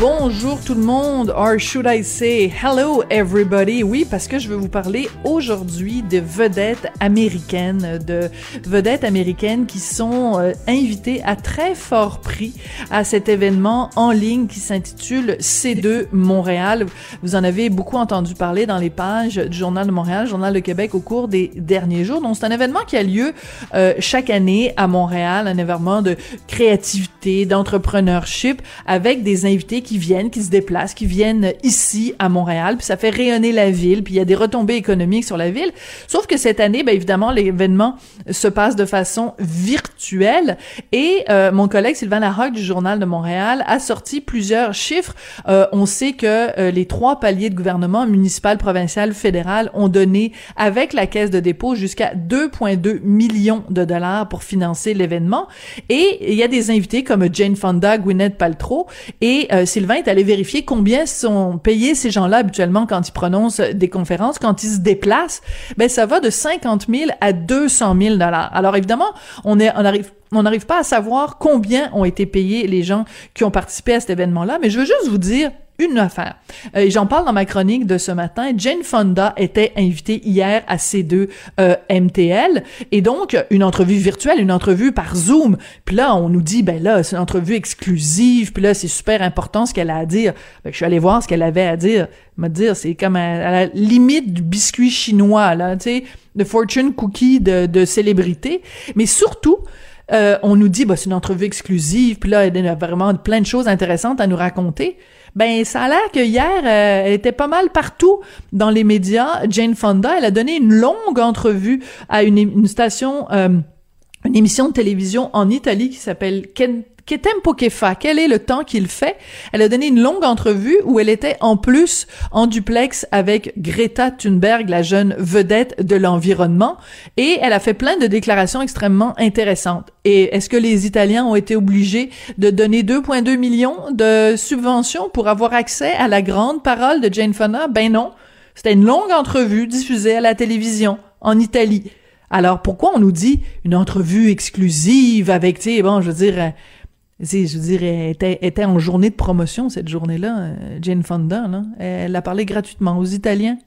Bonjour tout le monde, or should I say hello everybody? Oui, parce que je veux vous parler aujourd'hui de vedettes américaines, de vedettes américaines qui sont euh, invitées à très fort prix à cet événement en ligne qui s'intitule C2 Montréal. Vous en avez beaucoup entendu parler dans les pages du Journal de Montréal, Journal de Québec au cours des derniers jours. Donc c'est un événement qui a lieu euh, chaque année à Montréal, un événement de créativité, d'entrepreneurship avec des invités qui qui viennent, qui se déplacent, qui viennent ici à Montréal, puis ça fait rayonner la ville, puis il y a des retombées économiques sur la ville. Sauf que cette année, ben évidemment, l'événement se passe de façon virtuelle et euh, mon collègue Sylvain Larocque du Journal de Montréal a sorti plusieurs chiffres. Euh, on sait que euh, les trois paliers de gouvernement municipal, provincial, fédéral ont donné avec la caisse de dépôt jusqu'à 2,2 millions de dollars pour financer l'événement. Et il y a des invités comme Jane Fonda, Gwyneth Paltrow et c'est Sylvain est allé vérifier combien sont payés ces gens-là habituellement quand ils prononcent des conférences, quand ils se déplacent. Ben ça va de 50 000 à 200 000 dollars. Alors évidemment, on on n'arrive pas à savoir combien ont été payés les gens qui ont participé à cet événement-là, mais je veux juste vous dire une affaire. Euh, J'en parle dans ma chronique de ce matin. Jane Fonda était invitée hier à C2 euh, MTL et donc une entrevue virtuelle, une entrevue par Zoom. Puis là, on nous dit ben là, c'est une entrevue exclusive. Puis là, c'est super important ce qu'elle a à dire. Ben, je suis allée voir ce qu'elle avait à dire. Me dire, c'est comme à, la limite du biscuit chinois là, tu sais, de fortune cookie de, de célébrité. Mais surtout, euh, on nous dit, bah, c'est une entrevue exclusive, puis là, elle a vraiment plein de choses intéressantes à nous raconter. Ben, ça a l'air que hier, euh, elle était pas mal partout dans les médias. Jane Fonda, elle a donné une longue entrevue à une, une station, euh, une émission de télévision en Italie qui s'appelle Ken Tempo Kefa, quel est le temps qu'il fait? Elle a donné une longue entrevue où elle était en plus en duplex avec Greta Thunberg, la jeune vedette de l'environnement, et elle a fait plein de déclarations extrêmement intéressantes. Et est-ce que les Italiens ont été obligés de donner 2,2 millions de subventions pour avoir accès à la grande parole de Jane Fonda? Ben non. C'était une longue entrevue diffusée à la télévision en Italie. Alors pourquoi on nous dit une entrevue exclusive avec, tu sais, bon, je veux dire, je veux dire, elle était, était, en journée de promotion cette journée-là, euh, Jane Fonda. Là. Elle a parlé gratuitement aux Italiens.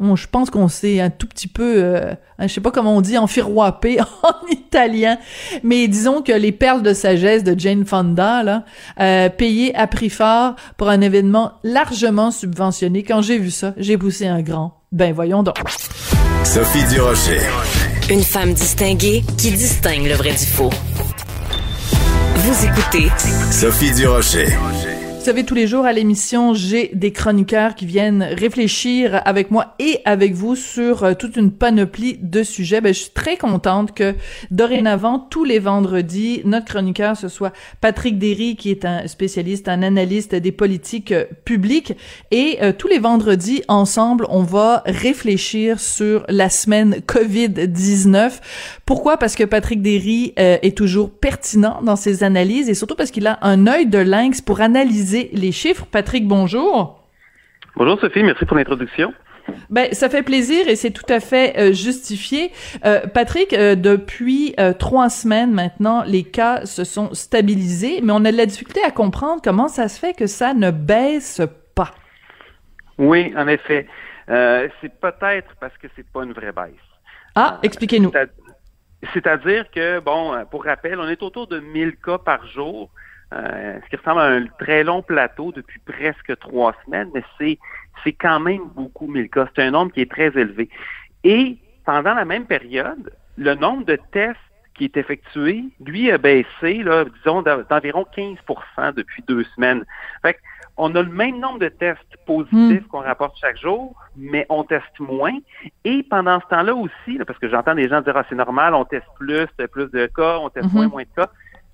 Bon, je pense qu'on s'est un tout petit peu, euh, je sais pas comment on dit, enfiroipé en italien, mais disons que les perles de sagesse de Jane Fonda, là, euh, payées à prix fort pour un événement largement subventionné. Quand j'ai vu ça, j'ai poussé un grand. Ben voyons donc. Sophie Durocher. Une femme distinguée qui distingue le vrai du faux. Sophie Durocher. Vous savez, tous les jours à l'émission, j'ai des chroniqueurs qui viennent réfléchir avec moi et avec vous sur euh, toute une panoplie de sujets. Ben, je suis très contente que dorénavant, tous les vendredis, notre chroniqueur, ce soit Patrick Derry, qui est un spécialiste, un analyste des politiques euh, publiques. Et euh, tous les vendredis, ensemble, on va réfléchir sur la semaine COVID-19. Pourquoi? Parce que Patrick Derry est toujours pertinent dans ses analyses et surtout parce qu'il a un œil de lynx pour analyser les chiffres. Patrick, bonjour. Bonjour Sophie, merci pour l'introduction. Ben, ça fait plaisir et c'est tout à fait euh, justifié. Euh, Patrick, euh, depuis trois semaines maintenant, les cas se sont stabilisés, mais on a de la difficulté à comprendre comment ça se fait que ça ne baisse pas. Oui, en effet. c'est peut-être parce que c'est pas une vraie baisse. Ah, expliquez-nous. C'est-à-dire que, bon, pour rappel, on est autour de 1000 cas par jour. Euh, ce qui ressemble à un très long plateau depuis presque trois semaines, mais c'est c'est quand même beaucoup 1000 cas. C'est un nombre qui est très élevé. Et pendant la même période, le nombre de tests qui est effectué, lui, a baissé, là, disons, d'environ 15% depuis deux semaines. Fait on a le même nombre de tests positifs hmm. qu'on rapporte chaque jour, mais on teste moins. Et pendant ce temps-là aussi, parce que j'entends des gens dire ah, c'est normal, on teste plus, plus de cas, on teste moins, hmm. moins de cas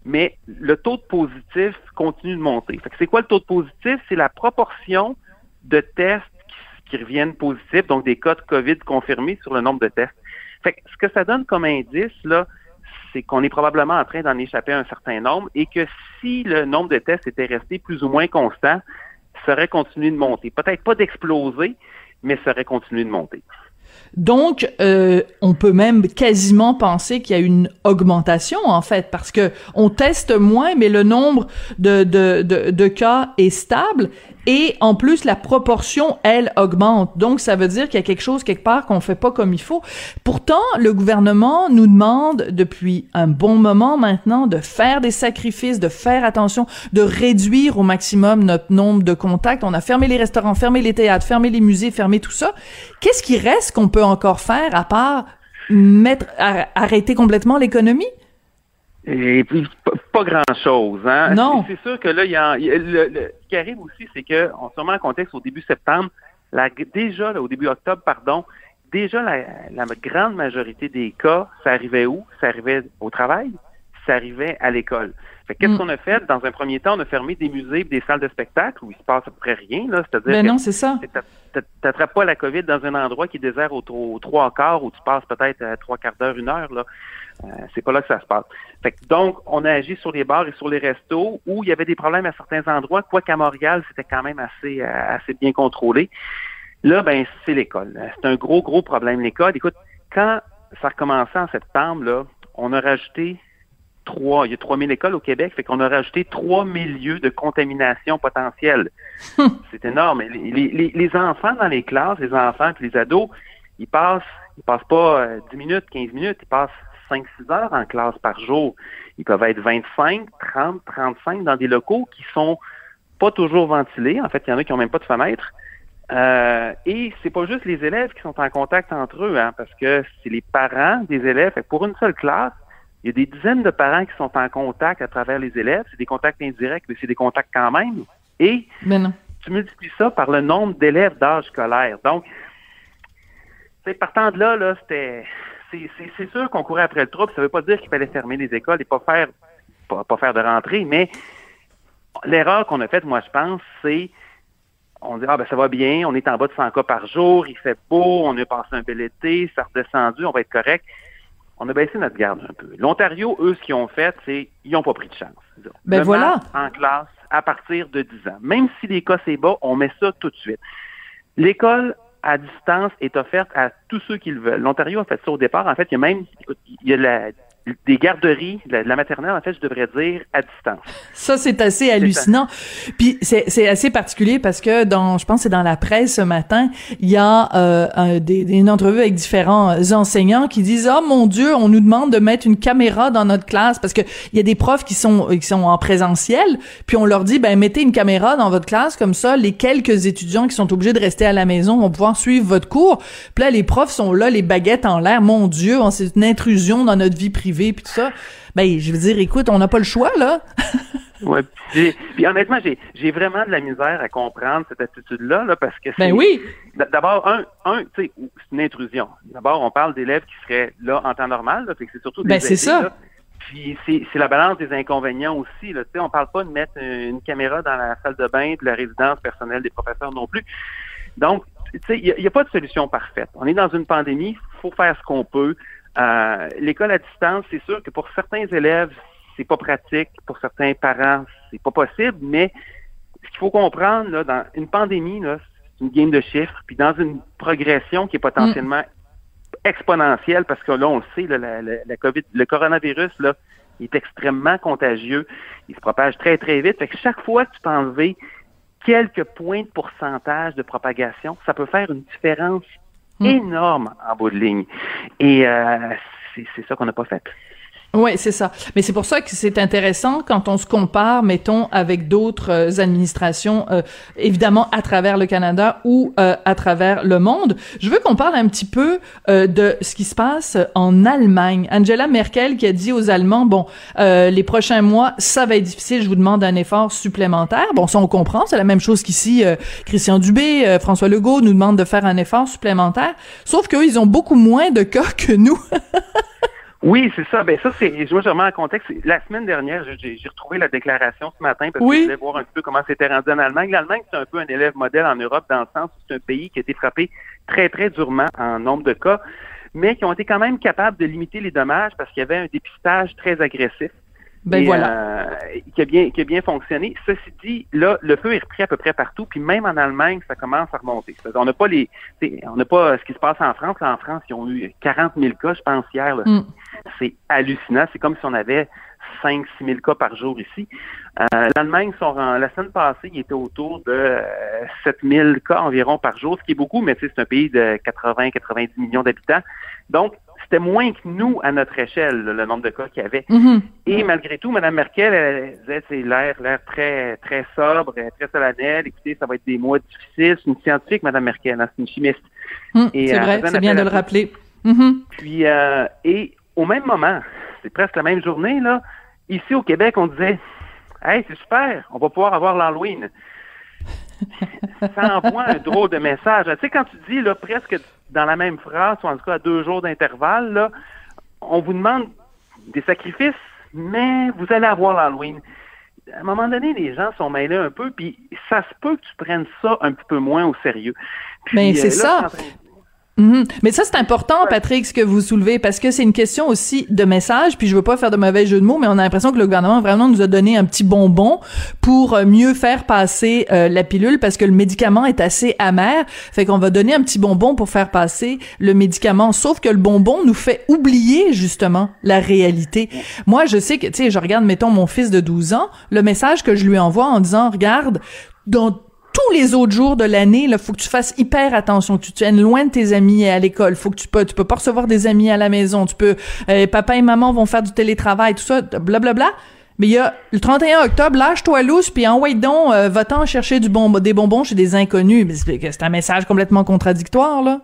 mais le taux de positif continue de monter. c'est quoi le taux de positif? C'est la proportion de tests qui, reviennent positifs, donc des cas de COVID confirmés sur le nombre de tests. Fait ce que ça donne comme indice, là, c'est qu'on est probablement en train d'en échapper un certain nombre et que si le nombre de tests était resté plus ou moins constant, ça aurait continué de monter. Peut-être pas d'exploser, mais ça aurait continué de monter. Donc, euh, on peut même quasiment penser qu'il y a une augmentation en fait, parce que on teste moins, mais le nombre de, de, de, de cas est stable et en plus, la proportion, elle, augmente. Donc, ça veut dire qu'il y a quelque chose quelque part qu'on fait pas comme il faut. Pourtant, le gouvernement nous demande depuis un bon moment maintenant de faire des sacrifices, de faire attention, de réduire au maximum notre nombre de contacts. On a fermé les restaurants, fermé les théâtres, fermé les musées, fermé tout ça. Qu'est-ce qui reste qu'on peut encore faire à part mettre, arrêter complètement l'économie? Et puis, pas, grand-chose. Hein? Non. C'est sûr que là, il y a, le, ce qui arrive aussi, c'est que, on se remet en contexte au début septembre, la, déjà, là, au début octobre, pardon, déjà, la, la, grande majorité des cas, ça arrivait où? Ça arrivait au travail, ça arrivait à l'école. Fait qu'est-ce mm. qu'on a fait? Dans un premier temps, on a fermé des musées des salles de spectacle où il se passe à peu près rien, là. C'est-à-dire ben non, c'est ça. T'attrapes pas la COVID dans un endroit qui est désert au, au trois quarts où tu passes peut-être euh, trois quarts d'heure, une heure, là. Euh, c'est pas là que ça se passe. Fait donc, on a agi sur les bars et sur les restos où il y avait des problèmes à certains endroits, quoique Montréal, c'était quand même assez, euh, assez bien contrôlé. Là, ben, c'est l'école. C'est un gros, gros problème, l'école. Écoute, quand ça a recommencé en septembre, là, on a rajouté trois, il y a 3000 écoles au Québec, fait qu'on a rajouté 3000 lieux de contamination potentielle. c'est énorme. Les, les, enfants dans les classes, les enfants et les ados, ils passent, ils passent pas 10 euh, minutes, 15 minutes, ils passent 5-6 heures en classe par jour. Ils peuvent être 25, 30, 35 dans des locaux qui sont pas toujours ventilés. En fait, il y en a qui n'ont même pas de fenêtre. Euh, et c'est pas juste les élèves qui sont en contact entre eux, hein, parce que c'est les parents des élèves. pour une seule classe, il y a des dizaines de parents qui sont en contact à travers les élèves. C'est des contacts indirects, mais c'est des contacts quand même. Et tu multiplies ça par le nombre d'élèves d'âge scolaire. Donc, partant de là, là, c'était c'est sûr qu'on courait après le trouble. Ça ne veut pas dire qu'il fallait fermer les écoles et pas faire pas, faire de rentrée, mais l'erreur qu'on a faite, moi, je pense, c'est on dit, ah ben ça va bien, on est en bas de 100 cas par jour, il fait beau, on a passé un bel été, ça a redescendu, on va être correct. On a baissé notre garde un peu. L'Ontario, eux, ce qu'ils ont fait, c'est ils n'ont pas pris de chance. Ben voilà. En classe à partir de 10 ans. Même si les cas c'est bas, on met ça tout de suite. L'école à distance est offerte à tous ceux qui le veulent. L'Ontario a fait ça au départ. En fait, il y a même il y a la, des garderies, la, la, maternelle, en fait, je devrais dire, à distance. Ça, c'est assez hallucinant. Puis c'est assez particulier parce que dans, je pense, c'est dans la presse ce matin, il y a euh, des, une entrevue avec différents enseignants qui disent oh mon Dieu, on nous demande de mettre une caméra dans notre classe parce que il y a des profs qui sont qui sont en présentiel, puis on leur dit ben mettez une caméra dans votre classe comme ça, les quelques étudiants qui sont obligés de rester à la maison vont pouvoir suivre votre cours. Puis là, les profs sont là, les baguettes en l'air. Mon Dieu, c'est une intrusion dans notre vie privée puis tout ça. Ben, je veux dire, écoute, on n'a pas le choix, là. ouais. Puis honnêtement, j'ai vraiment de la misère à comprendre cette attitude-là, là, parce que ben oui. D'abord, un, un tu sais, c'est une intrusion. D'abord, on parle d'élèves qui seraient là en temps normal, là, c'est surtout des Ben c'est ça. Puis c'est la balance des inconvénients aussi. Là. on parle pas de mettre une caméra dans la salle de bain de la résidence personnelle des professeurs non plus. Donc, il n'y a, a, pas de solution parfaite. On est dans une pandémie, il faut faire ce qu'on peut. Euh, l'école à distance, c'est sûr que pour certains élèves, c'est pas pratique, pour certains parents, c'est pas possible, mais ce qu'il faut comprendre, là, dans une pandémie, c'est une game de chiffres, puis dans une progression qui est potentiellement exponentielle, parce que là, on le sait, là, la, COVID, le coronavirus, là, il est extrêmement contagieux, il se propage très, très vite. Fait que chaque fois que tu peux enlever quelques points de pourcentage de propagation, ça peut faire une différence. Énorme en bout de ligne. Et euh, c'est ça qu'on n'a pas fait. Oui, c'est ça. Mais c'est pour ça que c'est intéressant quand on se compare, mettons, avec d'autres euh, administrations, euh, évidemment à travers le Canada ou euh, à travers le monde. Je veux qu'on parle un petit peu de ce qui se passe en Allemagne. Angela Merkel qui a dit aux Allemands, bon, les prochains mois, ça va être difficile, je vous demande un effort supplémentaire. Bon, ça on comprend, c'est la même chose qu'ici. Christian Dubé, François Legault nous demandent de faire un effort supplémentaire. Sauf qu'eux, ils ont beaucoup moins de cas que nous. Oui, c'est ça. Ben ça, c'est. Je remets en contexte. La semaine dernière, j'ai retrouvé la déclaration ce matin parce que je voulais voir un peu comment c'était rendu en Allemagne. L'Allemagne, c'est un peu un élève modèle en Europe dans le sens où c'est un pays qui a été frappé très, très durement en nombre de cas. mais qui ont été quand même capables de limiter les dommages parce qu'il y avait un dépistage très agressif. Ben et, voilà. euh, qui, a bien, qui a bien fonctionné. Ceci dit, là, le feu est repris à peu près partout, puis même en Allemagne, ça commence à remonter. On n'a pas les, on n'a pas ce qui se passe en France. Là, en France, ils ont eu 40 000 cas, je pense hier. Mm. C'est hallucinant. C'est comme si on avait 5 6 000 cas par jour ici. Euh, L'Allemagne, la semaine passée, il était autour de euh, 7 000 cas environ par jour, ce qui est beaucoup, mais c'est un pays de 80-90 millions d'habitants. Donc, c'était moins que nous à notre échelle, le, nombre de cas qu'il y avait. Mhm. Et malgré tout, Mme Merkel, elle disait, c'est l'air, l'air très, très sobre, très solennel. Écoutez, ça va être des mois difficiles. C'est une scientifique, Mme Merkel, hein, c'est une chimiste. Mhm. C'est euh, vrai, c'est bien de le rappeler. Mhm. Puis, euh, et au même moment, c'est presque la même journée, là, ici au Québec, on disait, hey, c'est super, on va pouvoir avoir l'Halloween. ça envoie un drôle de message. Tu sais, quand tu dis, là, presque dans la même phrase, ou en tout cas à deux jours d'intervalle, là, on vous demande des sacrifices, mais vous allez avoir l'Halloween. À un moment donné, les gens sont mêlés un peu, puis ça se peut que tu prennes ça un petit peu moins au sérieux. Puis, Ben, c'est là, ça. Mhm. Mais ça, c'est important, Patrick, ce que vous soulevez, parce que c'est une question aussi de message, puis je veux pas faire de mauvais jeu de mots, mais on a l'impression que le gouvernement vraiment nous a donné un petit bonbon pour euh, mieux faire passer euh, la pilule, parce que le médicament est assez amer, fait qu'on va donner un petit bonbon pour faire passer le médicament, sauf que le bonbon nous fait oublier, justement, la réalité. Moi, je sais que, tu sais, je regarde, mettons, mon fils de 12 ans, le message que je lui envoie en disant, regarde, dans tous les autres jours de l'année, là, faut que tu fasses hyper attention, que tu tiennes loin de tes amis à l'école, faut que tu peux, tu peux pas recevoir des amis à la maison, tu peux, euh, papa et maman vont faire du télétravail, tout ça, blablabla. Mais il y a le 31 octobre, lâche-toi lousse, puis envoie donc, euh, va-t'en chercher du bon, des bonbons chez des inconnus. Mais C'est un message complètement contradictoire, là.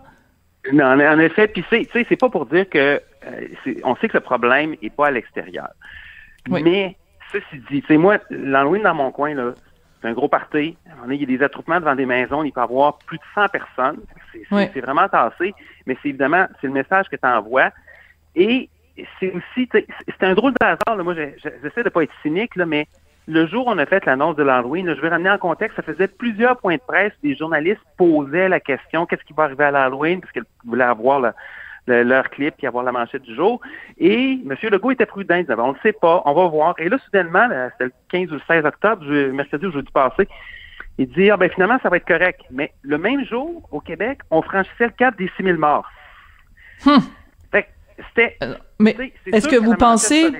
Non, en, en effet, puis c'est, tu sais, c'est pas pour dire que euh, on sait que le problème est pas à l'extérieur. Oui. Mais ceci dit, tu sais, moi, l'Halloween dans mon coin là, c'est un gros est- Il y a des attroupements devant des maisons, il peut y avoir plus de 100 personnes. C'est, Oui. vraiment tassé, mais c'est évidemment c'est le message que tu envoies. Et c'est aussi, c'est un drôle de hasard. Là. Moi, j'essaie de pas être cynique, là, mais le jour où on a fait l'annonce de l'Halloween, je vais ramener en contexte, ça faisait plusieurs points de presse, des journalistes posaient la question qu'est-ce qui va arriver à l'Halloween, parce qu'ils voulaient avoir le- leur clip et avoir la manchette du jour. Et M. Legault était prudent, il disait on ne sait pas, on va voir. Et là, soudainement, là, c'était le 15 ou le 16 octobre, mercredi ou jeudi passé, il dit ah, ben finalement, ça va être correct. Mais le même jour, au Québec, on franchissait le cap des 6 000 morts. Hum. Fait que c'était. Mais sais, c'est est-ce que vous pensez-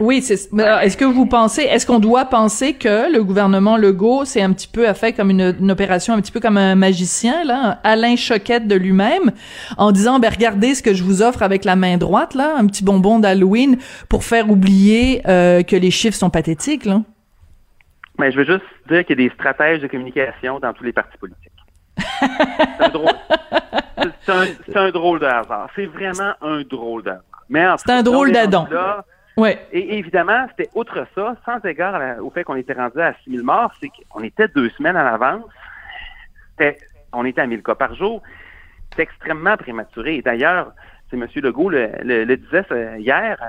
Oui, c'est. alors, Est-ce que vous pensez, est-ce qu'on doit penser que le gouvernement Legault, c'est un petit peu a fait comme une, une opération un petit peu comme un magicien là, Alain Choquette de lui-même, en disant ben regardez ce que je vous offre avec la main droite là, un petit bonbon d'Halloween pour faire oublier euh, que les chiffres sont pathétiques là? Mais je veux juste dire qu'il y a des stratèges de communication dans tous les partis politiques. c'est un drôle. c'est- C'est un, drôle de hasard. C'est vraiment un drôle de hasard. Mais en C'est un drôle d'Adam. Ouais. Et évidemment, c'était outre ça, sans égard la- au fait qu'on était rendu à 6 000 morts, c'est qu'on était deux semaines à l'avance. C'était- On était à 1000 cas par jour. C'est extrêmement prématuré. Et d'ailleurs, c'est M. Legault le, le- le disait ça, hier, euh,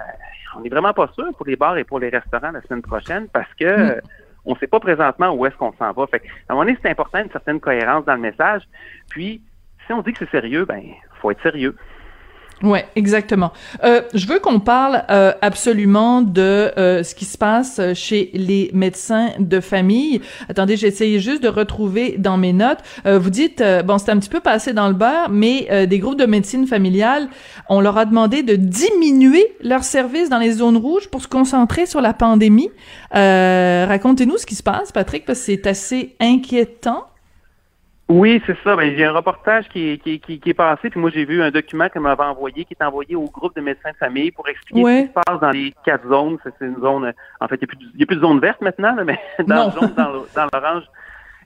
on n'est vraiment pas sûr pour les bars et pour les restaurants la semaine prochaine parce que euh, on ne sait pas présentement où est-ce qu'on s'en va. Fait que, à un moment donné, c'est important une certaine cohérence dans le message. Puis, si on dit que c'est sérieux, ben, faut être sérieux. Ouais, exactement. Euh, je veux qu'on parle euh, absolument de euh, ce qui se passe chez les médecins de famille. Attendez, j'ai essayé juste de retrouver dans mes notes. Euh, vous dites, euh, bon, c'est un petit peu passé dans le beurre, mais euh, des groupes de médecine familiale, on leur a demandé de diminuer leurs services dans les zones rouges pour se concentrer sur la pandémie. Euh, Racontez-nous ce qui se passe, Patrick, parce que c'est assez inquiétant. Oui, c'est ça. Ben, j'ai un reportage qui est, qui, qui, qui est passé, puis moi j'ai vu un document qu'elle m'avait envoyé, qui est envoyé au groupe de médecins de famille pour expliquer Ouais. ce qui se passe dans les quatre zones. C'est une zone, en fait, il n'y a, plus de- il y a plus de zone verte maintenant, là, mais dans Non. le jaune, dans le- dans l'orange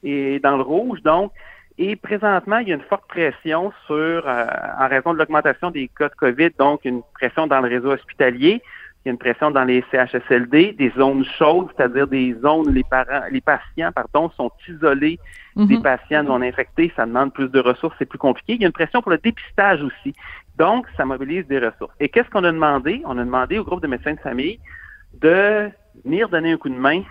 et dans le rouge. Donc, et présentement, il y a une forte pression sur, euh, en raison de l'augmentation des cas de COVID, donc une pression dans le réseau hospitalier. Il y a une pression dans les CHSLD, des zones chaudes, c'est-à-dire des zones où les parents, les patients, pardon, sont isolés des Mhm. patients non infectés, ça demande plus de ressources, c'est plus compliqué. Il y a une pression pour le dépistage aussi. Donc, ça mobilise des ressources. Et qu'est-ce qu'on a demandé? On a demandé au groupe de médecins de famille de venir donner un coup de main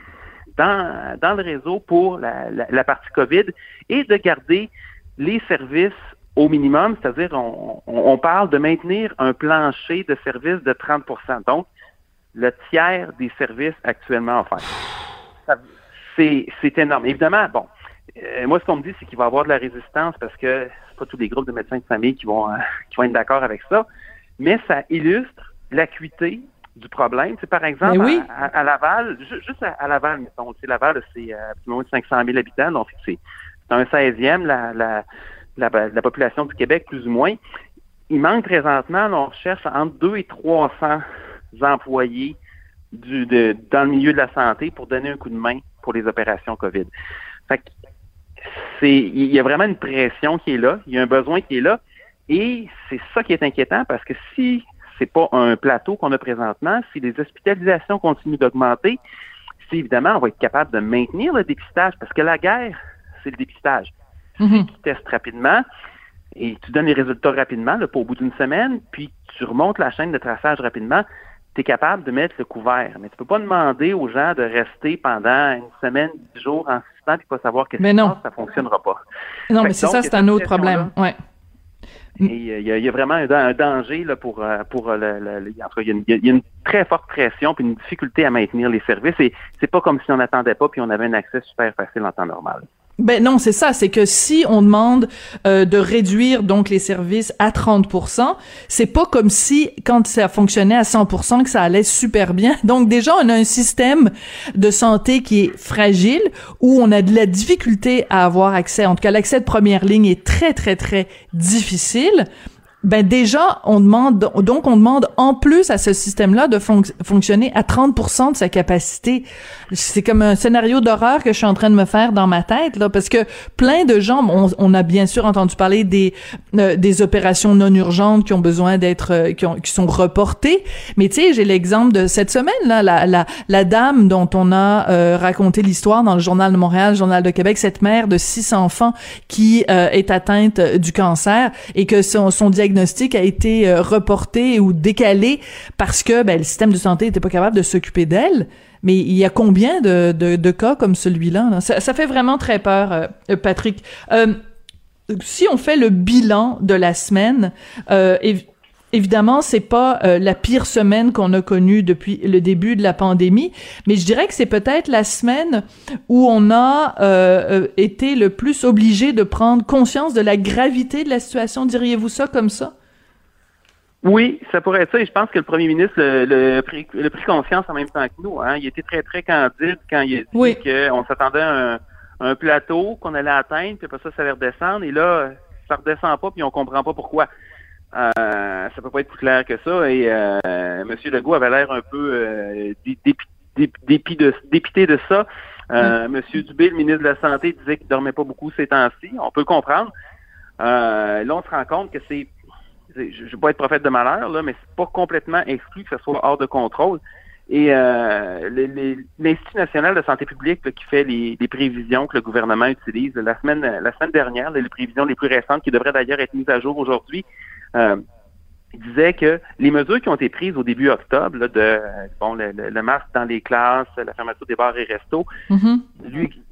dans, dans le réseau pour la, la- la partie COVID et de garder les services au minimum, c'est-à-dire on, on, parle de maintenir un plancher de services de 30 donc le tiers des services actuellement offerts. C'est énorme. Évidemment, bon, euh, moi, ce qu'on me dit, c'est qu'il va y avoir de la résistance parce que c'est pas tous les groupes de médecins de famille qui vont, euh, qui vont être d'accord avec ça, mais ça illustre l'acuité du problème. C'est par exemple, à, Laval, juste à, Laval, mettons, Laval, c'est euh, moins de 500 000 habitants, donc c'est un 16e, la, la, la, population du Québec, plus ou moins. Il manque présentement, on recherche entre 2 et 300 employés du, de, dans le milieu de la santé pour donner un coup de main pour les opérations COVID. Fait c'est, il y a vraiment une pression qui est là, il y a un besoin qui est là, et c'est ça qui est inquiétant parce que si c'est pas un plateau qu'on a présentement, si les hospitalisations continuent d'augmenter, si évidemment on va être capable de maintenir le dépistage, parce que la guerre, c'est le dépistage. Mm tu testes rapidement et tu donnes les résultats rapidement, là, pas au bout d'une semaine, puis tu remontes la chaîne de traçage rapidement, tu es capable de mettre le couvert. Mais tu peux pas demander aux gens de rester pendant une semaine, dix jours en suspens et pas savoir qu'est-ce qui se passe, ça fonctionnera pas. Non, mais c'est ça, c'est un autre problème. Ouais. il y, a, vraiment un, danger là, pour, euh, pour le, le, il, y a une, très forte pression puis une difficulté à maintenir les services et c'est pas comme si on n'attendait pas puis on avait un accès super facile en temps normal. Ben non, c'est ça, c'est que si on demande euh, de réduire donc les services à 30% c'est pas comme si quand ça fonctionnait à 100% que ça allait super bien. Donc déjà on a un système de santé qui est fragile où on a de la difficulté à avoir accès. En tout cas, l'accès de première ligne est très très très difficile ben déjà on demande donc on demande en plus à ce système-là de fonctionner à 30% de sa capacité. C'est comme un scénario d'horreur que je suis en train de me faire dans ma tête là parce que plein de gens on, a bien sûr entendu parler des euh, des opérations non urgentes qui ont besoin d'être euh, qui, sont reportées, mais tu sais j'ai l'exemple de cette semaine là la la, la dame dont on a euh, raconté l'histoire dans le journal de Montréal, le journal de Québec, cette mère de six enfants qui est atteinte du cancer et que son, son diagnostic a été euh, reporté ou décalé parce que ben, le système de santé n'était pas capable de s'occuper d'elle. Mais il y a combien de, cas comme celui-là? Ça, fait vraiment très peur, euh, Patrick. Euh, si on fait le bilan de la semaine, euh, Évidemment, c'est pas euh, la pire semaine qu'on a connue depuis le début de la pandémie, mais je dirais que c'est peut-être la semaine où on a euh, euh, été le plus obligé de prendre conscience de la gravité de la situation. Diriez-vous ça comme ça? Oui, ça pourrait être ça. Et je pense que le premier ministre le, le, pris, le pris conscience en même temps que nous. Hein. Il était très, très candide quand il a dit oui. qu'on s'attendait à un, un plateau qu'on allait atteindre, puis après ça, ça allait redescendre. Et là, ça redescend pas, puis on comprend pas pourquoi. Euh, ça peut pas être plus clair que ça. Et euh, M. Legault avait l'air un peu euh, dépité de ça. Euh, mm. M. Dubé, le ministre de la Santé, disait qu'il dormait pas beaucoup ces temps-ci. On peut le comprendre. Euh, là, on se rend compte que c'est, je ne veux pas être prophète de malheur, là, mais c'est pas complètement exclu que ce soit hors de contrôle. Et euh, l'Institut national de santé publique qui fait les, les, prévisions que le gouvernement utilise la semaine la semaine dernière, les prévisions les plus récentes qui devraient d'ailleurs être mises à jour aujourd'hui, euh, il disait que les mesures qui ont été prises au début octobre, là, de bon, le, masque dans les classes, la fermeture des bars et restos, mm-hmm. lui,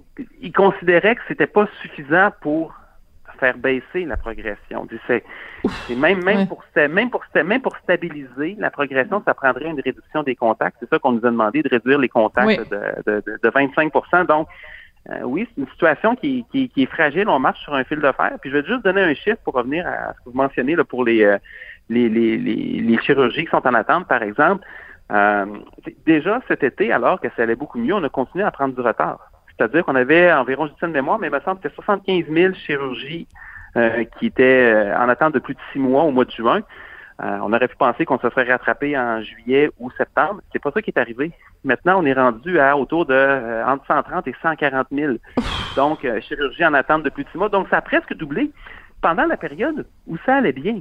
il considérait que c'était pas suffisant pour faire baisser la progression. C'est même même pour même pour même pour stabiliser la progression, ça prendrait une réduction des contacts. C'est ça qu'on nous a demandé de réduire les contacts de, de, de, 25% Donc euh, oui, c'est une situation qui, qui, qui, est fragile. On marche sur un fil de fer. Puis je vais juste donner un chiffre pour revenir à ce que vous mentionnez là, pour les, euh, les, les, les, chirurgies qui sont en attente, par exemple. Euh, déjà cet été, alors que ça allait beaucoup mieux, on a continué à prendre du retard. C'est-à-dire qu'on avait environ, je dis de mémoire, mais il me semble que 75 000 chirurgies qui étaient en attente de plus de six mois au mois de juin. Euh, on aurait pu penser qu'on se serait rattrapé en juillet ou septembre. C'est pas ça qui est arrivé. Maintenant, on est rendu à autour de euh, entre 130 et 140 000. Donc, euh, chirurgie en attente de plus de six mois. Donc, ça a presque doublé pendant la période où ça allait bien.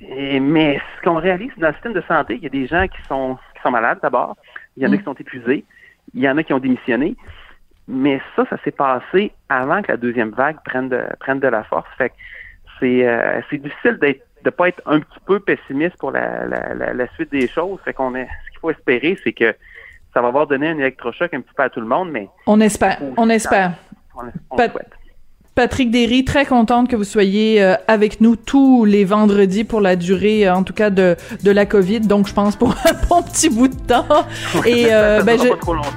mais ce qu'on réalise dans le système de santé, il y a des gens qui sont qui sont malades d'abord. Il y en a mm. qui sont épuisés. Il y en a qui ont démissionné. Mais ça, ça s'est passé avant que la deuxième vague prenne de, prenne de la force. Fait que c'est, c'est difficile d'être de pas être un petit peu pessimiste pour la, la, la, suite des choses. Fait qu'on est, ce qu'il faut espérer, c'est que ça va avoir donné un électrochoc un petit peu à tout le monde, mais on espère, on espère. On, Patrick Derry, très contente que vous soyez euh, avec nous tous les vendredis pour la durée, euh, en tout cas de, de la COVID. Donc, je pense pour un bon petit bout de temps. Et euh, ben, je... pas trop longtemps.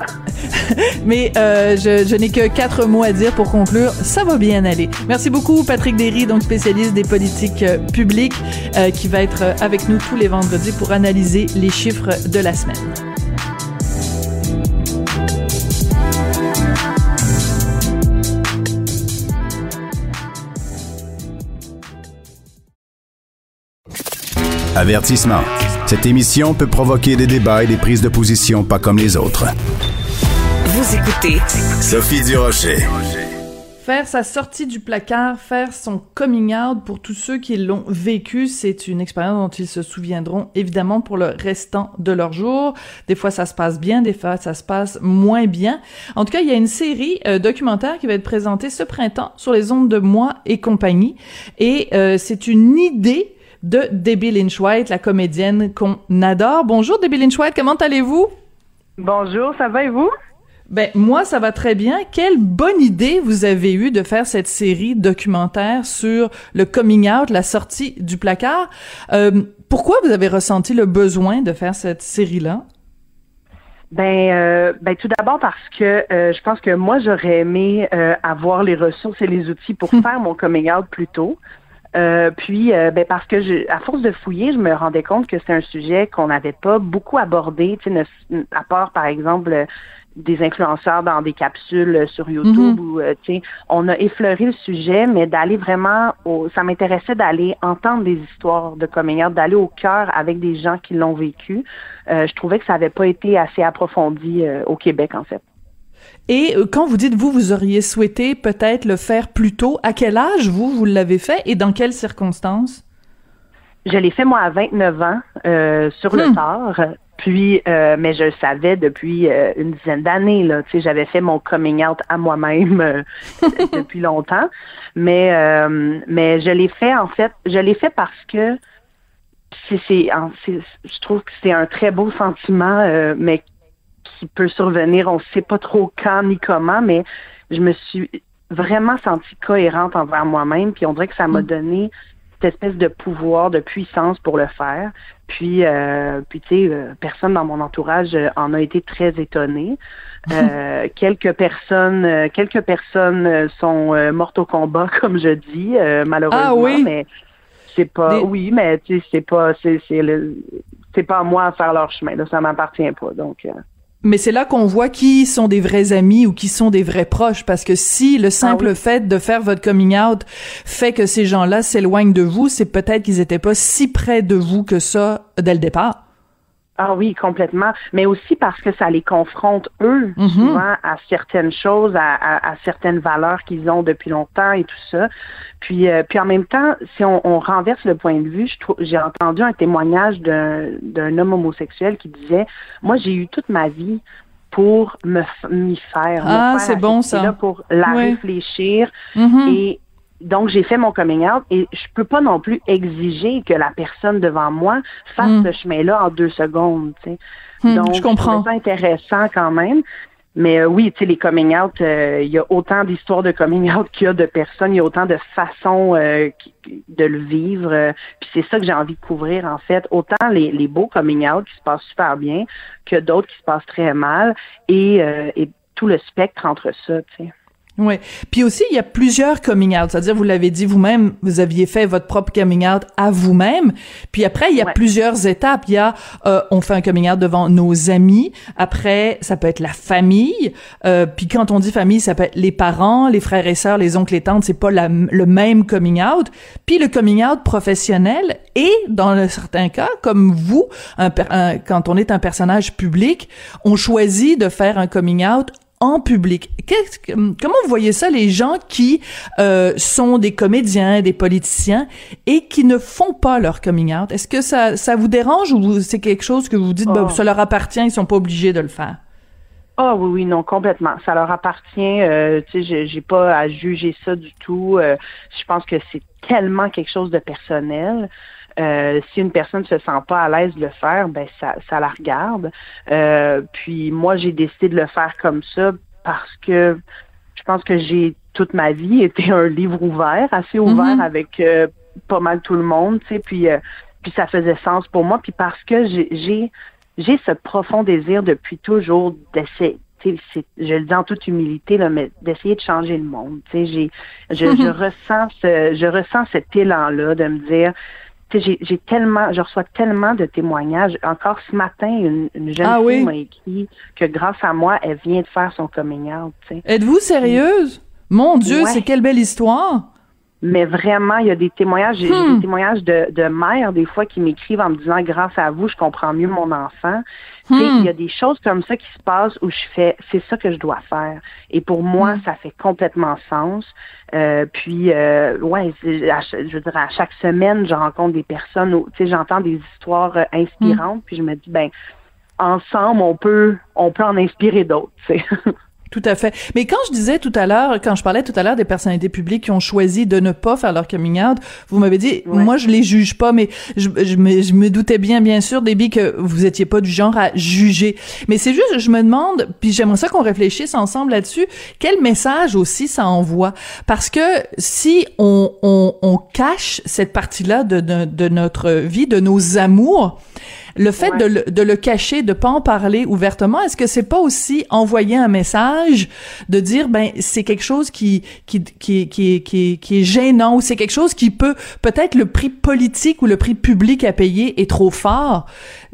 Mais euh, je, je n'ai que quatre mots à dire pour conclure. Ça va bien aller. Merci beaucoup, Patrick Derry, donc spécialiste des politiques publiques, euh, qui va être avec nous tous les vendredis pour analyser les chiffres de la semaine. Avertissement. Cette émission peut provoquer des débats et des prises de position pas comme les autres. Vous écoutez Sophie Durocher. Faire sa sortie du placard, faire son coming out pour tous ceux qui l'ont vécu, c'est une expérience dont ils se souviendront évidemment pour le restant de leur jour. Des fois ça se passe bien, des fois ça se passe moins bien. En tout cas, il y a une série euh, documentaire qui va être présentée ce printemps sur les ondes de Moi et compagnie. Et euh, c'est une idée de Debbie Lynch White, la comédienne qu'on adore. Bonjour Debbie Lynch White, comment allez-vous? Bonjour, ça va et vous? Ben moi ça va très bien. Quelle bonne idée vous avez eue de faire cette série documentaire sur le coming out, la sortie du placard. Euh, pourquoi vous avez ressenti le besoin de faire cette série-là? Ben, euh, ben tout d'abord parce que euh, je pense que moi j'aurais aimé avoir les ressources et les outils pour faire mon coming out plus tôt. Euh, puis, euh, ben parce que je, à force de fouiller, je me rendais compte que c'est un sujet qu'on n'avait pas beaucoup abordé, à part par exemple des influenceurs dans des capsules sur YouTube mhm. ou tu sais, on a effleuré le sujet, mais d'aller vraiment au, ça m'intéressait d'aller entendre des histoires de coming d'aller au cœur avec des gens qui l'ont vécu. Euh, je trouvais que ça n'avait pas été assez approfondi au Québec en fait. Et euh, quand vous dites vous, vous auriez souhaité peut-être le faire plus tôt, à quel âge vous, vous l'avez fait et dans quelles circonstances? Je l'ai fait moi à 29 ans, euh, sur le hmm. tard. Puis, euh, mais je le savais depuis une dizaine d'années. Là, tu sais, j'avais fait mon coming out à moi-même depuis longtemps. Mais, mais je l'ai fait en fait. Je l'ai fait parce que c'est, je trouve que c'est un très beau sentiment, mais qui peut survenir. On ne sait pas trop quand ni comment, mais je me suis vraiment sentie cohérente envers moi-même. Puis on dirait que ça m'a mm. donné cette espèce de pouvoir, de puissance pour le faire. Puis, euh, puis tu sais, euh, personne dans mon entourage en a été très étonné. Euh, quelques personnes, quelques personnes sont mortes au combat, comme je dis, malheureusement. Ah oui? Mais c'est pas, oui, mais tu sais, c'est pas, c'est, c'est c'est pas à moi à faire leur chemin. Là, ça m'appartient pas. Donc. Mais c'est là qu'on voit qui sont des vrais amis ou qui sont des vrais proches, parce que si le simple ah fait de faire votre coming out fait que ces gens-là s'éloignent de vous, c'est peut-être qu'ils étaient pas si près de vous que ça dès le départ. Ah oui, complètement. Mais aussi parce que ça les confronte, eux, mhm. souvent, à certaines choses, à, certaines valeurs qu'ils ont depuis longtemps et tout ça. Puis, euh, puis en même temps, si on, renverse le point de vue, j'ai entendu un témoignage d'un homme homosexuel qui disait, moi, j'ai eu toute ma vie pour me m'y faire. Ah, c'est bon ça. Là pour la réfléchir mhm. et donc, j'ai fait mon coming out et je peux pas non plus exiger que la personne devant moi fasse hmm. ce chemin-là en deux secondes. Tu sais. Hmm, Donc, je comprends. C'est intéressant quand même. Mais euh, oui, tu sais, les coming out, euh, il y a autant d'histoires de coming out qu'il y a de personnes, il y a autant de façons euh, de le vivre. puis c'est ça que j'ai envie de couvrir, en fait. Autant les, les beaux coming out qui se passent super bien que d'autres qui se passent très mal et, et tout le spectre entre ça, tu sais. Ouais. Puis aussi, il y a plusieurs coming out. C'est-à-dire, vous l'avez dit vous-même, vous aviez fait votre propre coming out à vous-même. Puis après, il y a plusieurs étapes. Il y a, euh, on fait un coming out devant nos amis. Après, ça peut être la famille. Euh, puis quand on dit famille, ça peut être les parents, les frères et sœurs, les oncles et tantes. C'est pas le même coming out. Puis le coming out professionnel et dans certains cas, comme vous, un, quand on est un personnage public, on choisit de faire un coming out en public. comment vous voyez ça, les gens qui euh, sont des comédiens, des politiciens et qui ne font pas leur coming out? Est-ce que ça, ça vous dérange ou c'est quelque chose que vous dites, bah, ça leur appartient, ils sont pas obligés de le faire? Ah oui, oui, non, complètement. Ça leur appartient. Euh, tu sais, j'ai pas à juger ça du tout. Euh, je pense que c'est tellement quelque chose de personnel. Euh, si une personne se sent pas à l'aise de le faire, ben ça, ça la regarde. Euh, puis moi, j'ai décidé de le faire comme ça parce que je pense que j'ai toute ma vie été un livre ouvert, assez ouvert Mhm. avec euh, pas mal tout le monde, tu sais, puis euh, puis ça faisait sens pour moi, puis parce que j'ai j'ai ce profond désir depuis toujours d'essayer tu sais, c'est- je le dis en toute humilité là, mais d'essayer de changer le monde. Tu sais, j'ai, je, je ressens ce, je ressens cet élan-là de me dire, j'ai, tellement, je reçois tellement de témoignages. Encore ce matin, une, une jeune Ah fille oui? m'a écrit que grâce à moi, elle vient de faire son coming out. Êtes-vous sérieuse? Mon Dieu, Ouais. c'est quelle belle histoire! Mais vraiment, il y a des témoignages, j'ai j'ai Hmm. des témoignages de, de mères des fois qui m'écrivent en me disant grâce à vous, je comprends mieux mon enfant. Hmm. Il y a des choses comme ça qui se passent où je fais c'est ça que je dois faire. Et pour moi, Hmm. ça fait complètement sens. Euh, puis euh, ouais, à je veux dire à chaque semaine, je rencontre des personnes, où, tu sais, j'entends des histoires euh, inspirantes, Hmm. puis je me dis ben ensemble on peut on peut en inspirer d'autres. Tout à fait. Mais quand je disais tout à l'heure, quand je parlais tout à l'heure des personnalités publiques qui ont choisi de ne pas faire leur coming out, vous m'avez dit, Ouais. moi je les juge pas, mais je, je, me, je me doutais bien, bien sûr, Déby, que vous étiez pas du genre à juger. Mais c'est juste, je me demande, puis j'aimerais ça qu'on réfléchisse ensemble là-dessus, quel message aussi ça envoie? Parce que si on, on, on cache cette partie-là de, de, de notre vie, de nos amours, le fait Ouais. de, le, de le cacher, de pas en parler ouvertement, est-ce que c'est pas aussi envoyer un message de dire ben c'est quelque chose qui qui qui qui qui, qui est gênant ou c'est quelque chose qui peut peut-être le prix politique ou le prix public à payer est trop fort?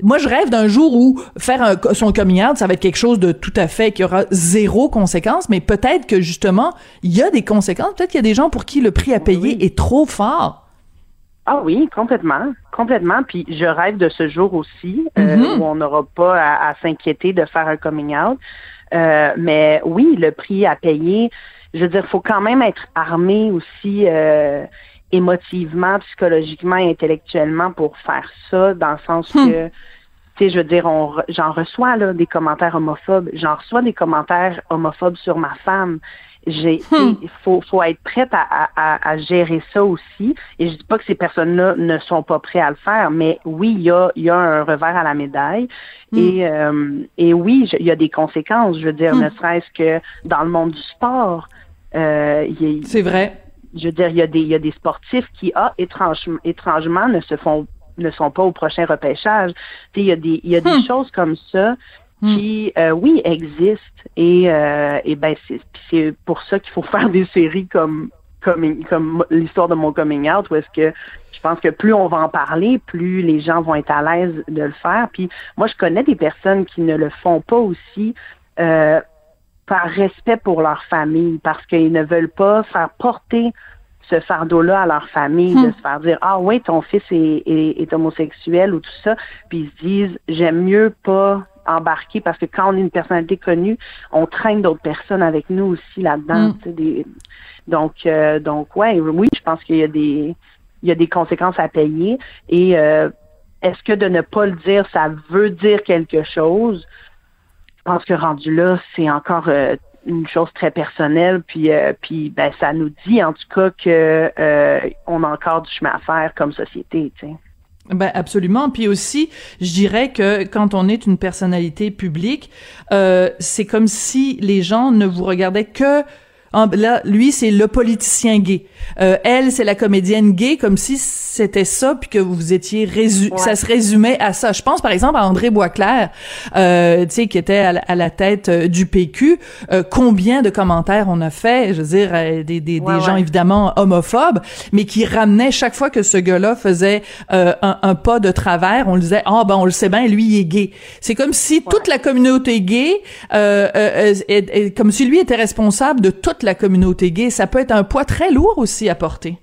Moi je rêve d'un jour où faire un, son coming out, ça va être quelque chose de tout à fait qui aura zéro conséquence, mais peut-être que justement il y a des conséquences, peut-être qu'il y a des gens pour qui le prix à payer Oui. est trop fort. Ah oui, complètement, complètement. Puis je rêve de ce jour aussi euh, Mhm. où on n'aura pas à, à s'inquiéter de faire un coming out. Euh, mais oui, le prix à payer, je veux dire, faut quand même être armé aussi euh, émotivement, psychologiquement intellectuellement pour faire ça, dans le sens Hmm. que tu sais, je veux dire, j'en reçois là des commentaires homophobes. J'en reçois des commentaires homophobes sur ma femme. J'ai, Hmm. il faut, faut être prête à, à, à- gérer ça aussi. Et je dis pas que ces personnes-là ne sont pas prêtes à le faire, mais oui, il y a, il y a un revers à la médaille. Et, euh, et oui, il y a des conséquences. Je veux dire, Hmm. ne serait-ce que dans le monde du sport, euh, il y a- C'est vrai. je veux dire, il y a des, il y a des sportifs qui, ah, étrangement, étrangement, ne se font, ne sont pas au prochain repêchage. Tu sais, il y a des, il y a des Hmm. choses comme ça Hmm. qui, euh, oui, existent. Et, euh, et ben, c'est pour ça qu'il faut faire des séries comme, comme, comme l'histoire de mon coming out, où est-ce que je pense que plus on va en parler, plus les gens vont être à l'aise de le faire. Puis moi, je connais des personnes qui ne le font pas aussi. Euh, par respect pour leur famille, parce qu'ils ne veulent pas faire porter ce fardeau-là à leur famille, Hmm. de se faire dire ah oui ton fils est, est, est homosexuel ou tout ça, puis ils se disent j'aime mieux pas embarquer parce que quand on est une personnalité connue, on traîne d'autres personnes avec nous aussi là-dedans. Des- donc euh, donc ouais oui je pense qu'il y a des il y a des conséquences à payer et euh, est-ce que de ne pas le dire ça veut dire quelque chose? Je pense que rendu là, c'est encore euh, une chose très personnelle. Puis, euh, puis ben, ça nous dit en tout cas que on a encore du chemin à faire comme société. Tu sais. Ben absolument. Puis aussi, je dirais que quand on est une personnalité publique, euh, c'est comme si les gens ne vous regardaient que là, lui, c'est le politicien gay. Euh, elle, c'est la comédienne gay, comme si c'était ça, puis que vous étiez résu Ouais. ça se résumait à ça. Je pense par exemple à André Boisclair, euh, tu sais, qui était à la, à la tête euh, du PQ. Euh, combien de commentaires on a fait, je veux dire, euh, des, des, Ouais, des gens ouais. évidemment homophobes, mais qui ramenaient chaque fois que ce gars-là faisait euh, un, un pas de travers, on le disait, ah ben on le sait bien, lui il est gay. C'est comme si toute la communauté gay, euh, euh, euh, est- est- comme si lui était responsable de toute la communauté gay. Ça peut être un poids très lourd aussi à porter.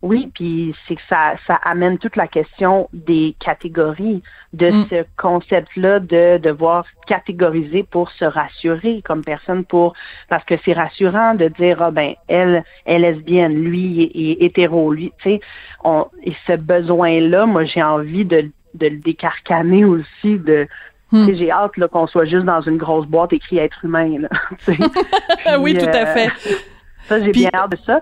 Oui, puis c'est que ça, ça amène toute la question des catégories, de Mm. ce concept-là de devoir catégoriser pour se rassurer comme personne, pour parce que c'est rassurant de dire ah ben elle est lesbienne, lui est, est hétéro, lui, tu sais, on et ce besoin-là, moi j'ai envie de, de le décarcaner aussi, de Hmm. j'ai hâte qu'on soit juste dans une grosse boîte écrit être humain là. oui, tout à euh, fait. ça, j'ai Puis- bien hâte de ça.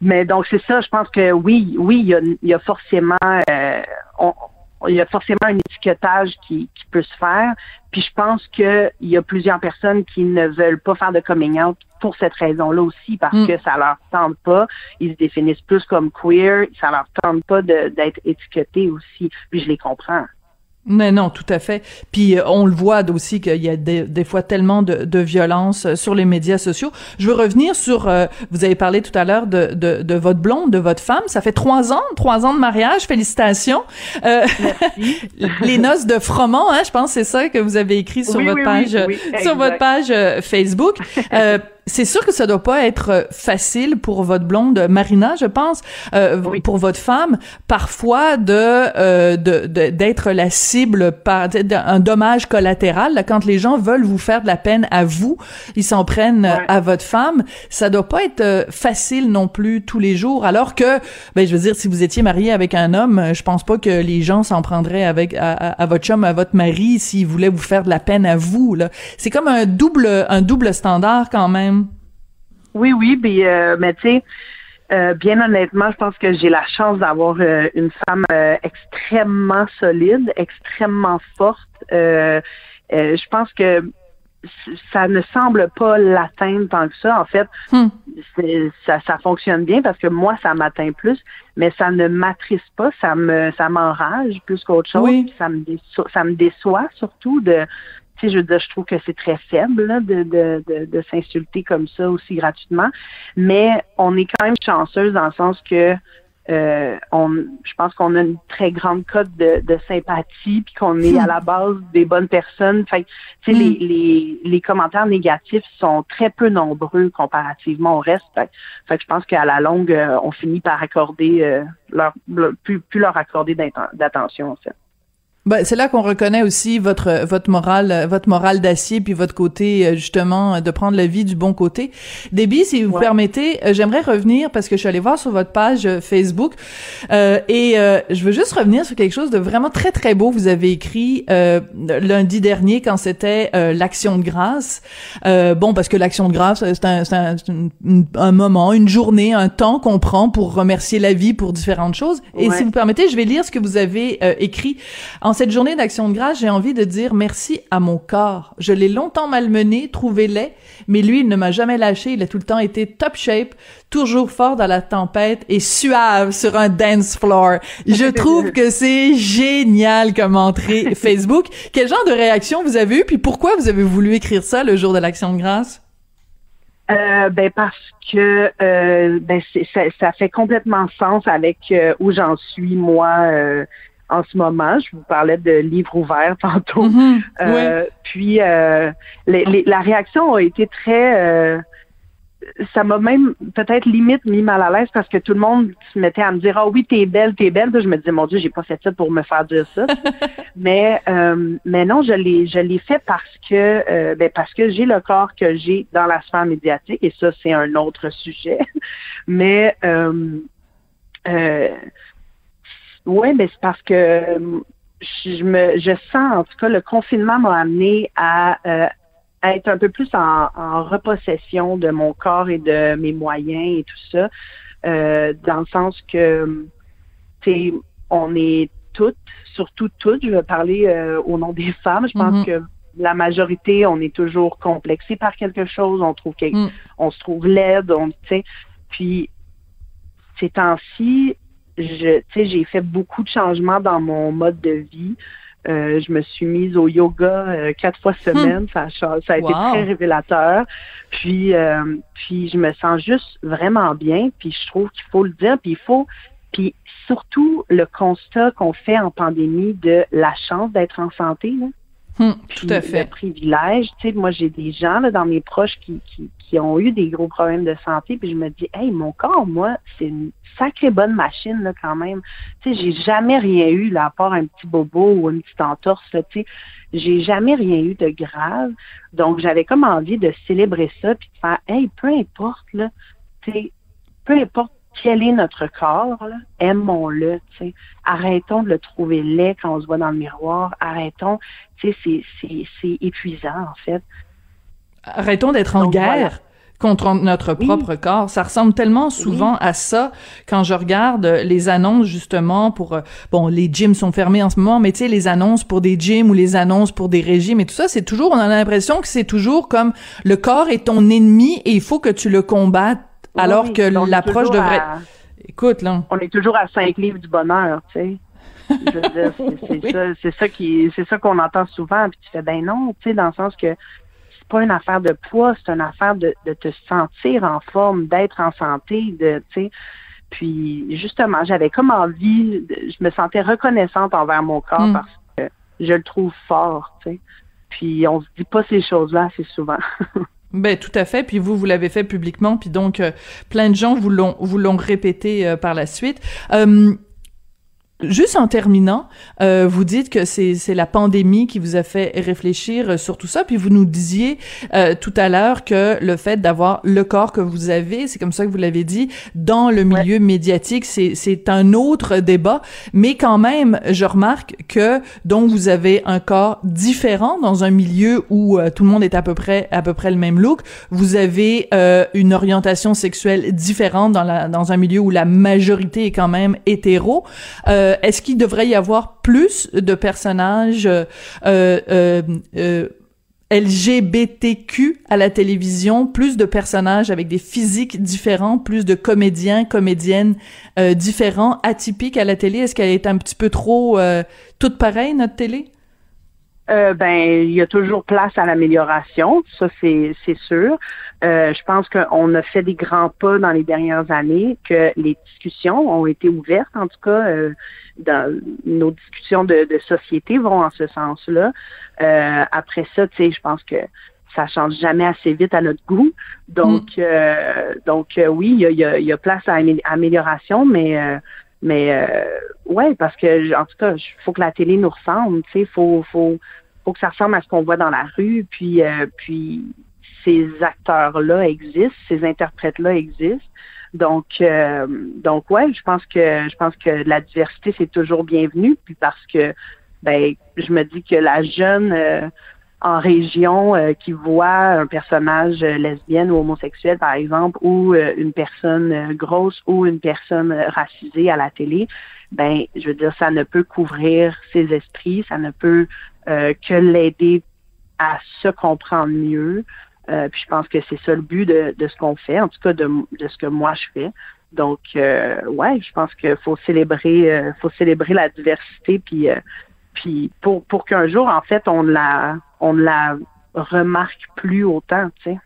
Mais donc, c'est ça, je pense que oui, oui, il y a, il y a forcément euh, on- il y a forcément un étiquetage qui, qui peut se faire. Puis je pense qu'il y a plusieurs personnes qui ne veulent pas faire de coming out pour cette raison-là aussi, parce Mm. que ça leur tente pas. Ils se définissent plus comme queer. Ça leur tente pas d'être étiquetés aussi. Puis je les comprends. Mais non, tout à fait. Puis euh, on le voit aussi qu'il y a des, des fois tellement de, de violence euh, sur les médias sociaux. Je veux revenir sur, euh, vous avez parlé tout à l'heure de, de, de votre blonde, de votre femme. Ça fait trois ans, trois ans de mariage. Félicitations. Euh, les noces de froment, hein, je pense que c'est ça que vous avez écrit sur Oui, votre oui, page, oui, sur votre page euh, Facebook. Euh, c'est sûr que ça doit pas être euh, facile pour votre blonde Marina, je pense, euh, Oui. pour votre femme, parfois de euh, de- de- d'être la cible par d'un dommage collatéral. Là, quand les gens veulent vous faire de la peine à vous, ils s'en prennent euh, Ouais. à votre femme. Ça doit pas être euh, facile non plus tous les jours. Alors que, ben, je veux dire, si vous étiez marié avec un homme, euh, je pense pas que les gens s'en prendraient avec à, à- à votre chum, à votre mari, s'ils voulaient vous faire de la peine à vous. Là, c'est comme un double un double standard quand même. Oui, oui, puis, euh, mais tu sais, euh, bien honnêtement, je pense que j'ai la chance d'avoir euh, une femme euh, extrêmement solide, extrêmement forte. Euh, euh, je pense que ça ne semble pas l'atteindre tant que ça. En fait, Hmm. ça, ça fonctionne bien parce que moi, ça m'atteint plus, mais ça ne m'attriste pas, ça me ça m'enrage plus qu'autre chose. Oui. Ça me déçoit, ça me déçoit surtout de tu sais, je veux dire, je trouve que c'est très faible là, de, de, de, de s'insulter comme ça aussi gratuitement. Mais on est quand même chanceuse dans le sens que euh, on, je pense qu'on a une très grande cote de, de sympathie, puis qu'on est à la base des bonnes personnes. Fait que, tu sais, Hmm. les, les, les commentaires négatifs sont très peu nombreux comparativement au reste. Fait, fait que je pense qu'à la longue, euh, on finit par accorder euh, leur, leur- plus, plus leur accorder d'attention en fait. Ben, c'est là qu'on reconnaît aussi votre votre morale votre morale d'acier puis votre côté euh, justement de prendre la vie du bon côté. Déby, si vous Ouais. permettez, euh, j'aimerais revenir parce que je suis allée voir sur votre page euh, Facebook euh, et euh, je veux juste revenir sur quelque chose de vraiment très très beau. Vous avez écrit euh, lundi dernier quand c'était euh, l'action de grâce. Euh, bon, parce que l'action de grâce c'est un c'est un, un moment, une journée, un temps qu'on prend pour remercier la vie pour différentes choses. Et Ouais. si vous permettez, je vais lire ce que vous avez euh, écrit en cette journée d'action de grâce, j'ai envie de dire merci à mon corps. Je l'ai longtemps malmené, trouvé laid, mais lui, il ne m'a jamais lâché. Il a tout le temps été top shape, toujours fort dans la tempête et suave sur un dance floor. Je trouve que c'est génial comme entrée Facebook. Quel genre de réaction vous avez eu, puis pourquoi vous avez voulu écrire ça le jour de l'action de grâce? Euh, ben parce que euh, ben ça fait complètement sens avec euh, où j'en suis moi euh, en ce moment. Je vous parlais de livre ouvert tantôt. Mhm. Euh, Puis euh, les- les- la réaction a été très. euh, ça m'a même peut-être limite mis mal à l'aise parce que tout le monde se mettait à me dire ah oui t'es belle t'es belle. Puis je me disais mon dieu j'ai pas fait ça pour me faire dire ça. mais euh, mais non je l'ai je l'ai fait parce que euh, ben parce que j'ai le corps que j'ai dans la sphère médiatique et ça c'est un autre sujet. mais euh, ouais mais c'est parce que euh, je me je sens en tout cas le confinement m'a amené à, euh, à être un peu plus en, en repossession de mon corps et de mes moyens et tout ça euh, dans le sens que tu sais on est toutes surtout toutes je vais parler euh, au nom des femmes je pense Mhm. que la majorité on est toujours complexé par quelque chose on trouve quelque, Mm. on se trouve laide on tu sais puis ces temps-ci je, tu sais, j'ai fait beaucoup de changements dans mon mode de vie. Euh, je me suis mise au yoga euh, quatre fois semaine. Ça, a ça a été très révélateur. Puis, euh, puis je me sens juste vraiment bien. Puis je trouve qu'il faut le dire. Puis il faut, puis surtout le constat qu'on fait en pandémie de la chance d'être en santé. Là. Hum, Puis tout à Le fait. privilège, tu sais, moi j'ai des gens là, dans mes proches qui, qui, qui ont eu des gros problèmes de santé, puis je me dis, hey, mon corps, moi, c'est une sacrée bonne machine là quand même. Tu sais, j'ai jamais rien eu là, à part un petit bobo ou une petite entorse, là, tu sais. J'ai jamais rien eu de grave. Donc j'avais comme envie de célébrer ça, puis de faire, hey, peu importe là, tu sais, peu importe quel est notre corps, là, aimons-le. Arrêtons de le trouver laid quand on se voit dans le miroir. Arrêtons, c'est, c'est, c'est épuisant, en fait. Arrêtons d'être en Donc, guerre. voilà. contre notre propre corps. Ça ressemble tellement souvent à ça quand je regarde les annonces justement pour euh, bon les gyms sont fermés en ce moment, mais tu sais les annonces pour des gyms ou les annonces pour des régimes et tout ça, c'est toujours on a l'impression que c'est toujours comme le corps est ton ennemi et il faut que tu le combattes alors que l'approche devrait Écoute là. On est toujours à cinq livres du bonheur, tu sais. c'est ça, c'est ça qui, c'est ça qu'on entend souvent. Puis tu fais ben non, tu sais, dans le sens que c'est pas une affaire de poids, c'est une affaire de, de te sentir en forme, d'être en santé, de, tu sais. Puis justement, j'avais comme envie, je me sentais reconnaissante envers mon corps mm. parce que je le trouve fort, tu sais. Puis on se dit pas ces choses-là assez souvent. Ben tout à fait. Puis vous, vous l'avez fait publiquement. Puis donc, euh, plein de gens vous l'ont vous l'ont répété euh, par la suite. Euh, Juste en terminant, euh, vous dites que c'est c'est la pandémie qui vous a fait réfléchir sur tout ça, puis vous nous disiez euh, tout à l'heure que le fait d'avoir le corps que vous avez, c'est comme ça que vous l'avez dit, dans le milieu médiatique, c'est c'est un autre débat, mais quand même, je remarque que donc vous avez un corps différent dans un milieu où euh, tout le monde est à peu près à peu près le même look. Vous avez euh, une orientation sexuelle différente dans la dans un milieu où la majorité est quand même hétéro. Euh, euh, est-ce qu'il devrait y avoir plus de personnages euh, euh, LGBTQ à la télévision, plus de personnages avec des physiques différents, plus de comédiens, comédiennes différents, atypiques à la télé? Est-ce qu'elle est un petit peu trop toute pareille, notre télé? Euh, ben, il y a toujours place à l'amélioration, ça c'est c'est sûr. Euh, je pense qu'on a fait des grands pas dans les dernières années, que les discussions ont été ouvertes, en tout cas, euh, dans nos discussions de, de, société vont en ce sens-là. après ça, tu sais, je pense que ça change jamais assez vite à notre goût. Donc, mm. donc oui, il y a, y, y a, place à amélioration, mais mais euh, ouais, parce que en tout cas, il faut que la télé nous ressemble, tu sais, faut, faut, faut que ça ressemble à ce qu'on voit dans la rue, puis euh, puis ces acteurs-là existent, ces interprètes-là existent. Donc euh, donc ouais, je pense que je pense que la diversité c'est toujours bienvenu, puis parce que ben je me dis que la jeune euh, en région euh, qui voit un personnage euh, lesbienne ou homosexuel, par exemple, ou euh, une personne grosse ou une personne racisée à la télé, ben, je veux dire, ça ne peut couvrir ses esprits, ça ne peut que l'aider à se comprendre mieux. puis je pense que c'est ça le but de, de ce qu'on fait, en tout cas de, de ce que moi je fais. Donc, ouais, je pense qu'il faut célébrer, faut célébrer la diversité, puis puis pour, pour qu'un jour, en fait, on la, on la remarque plus autant, tu sais.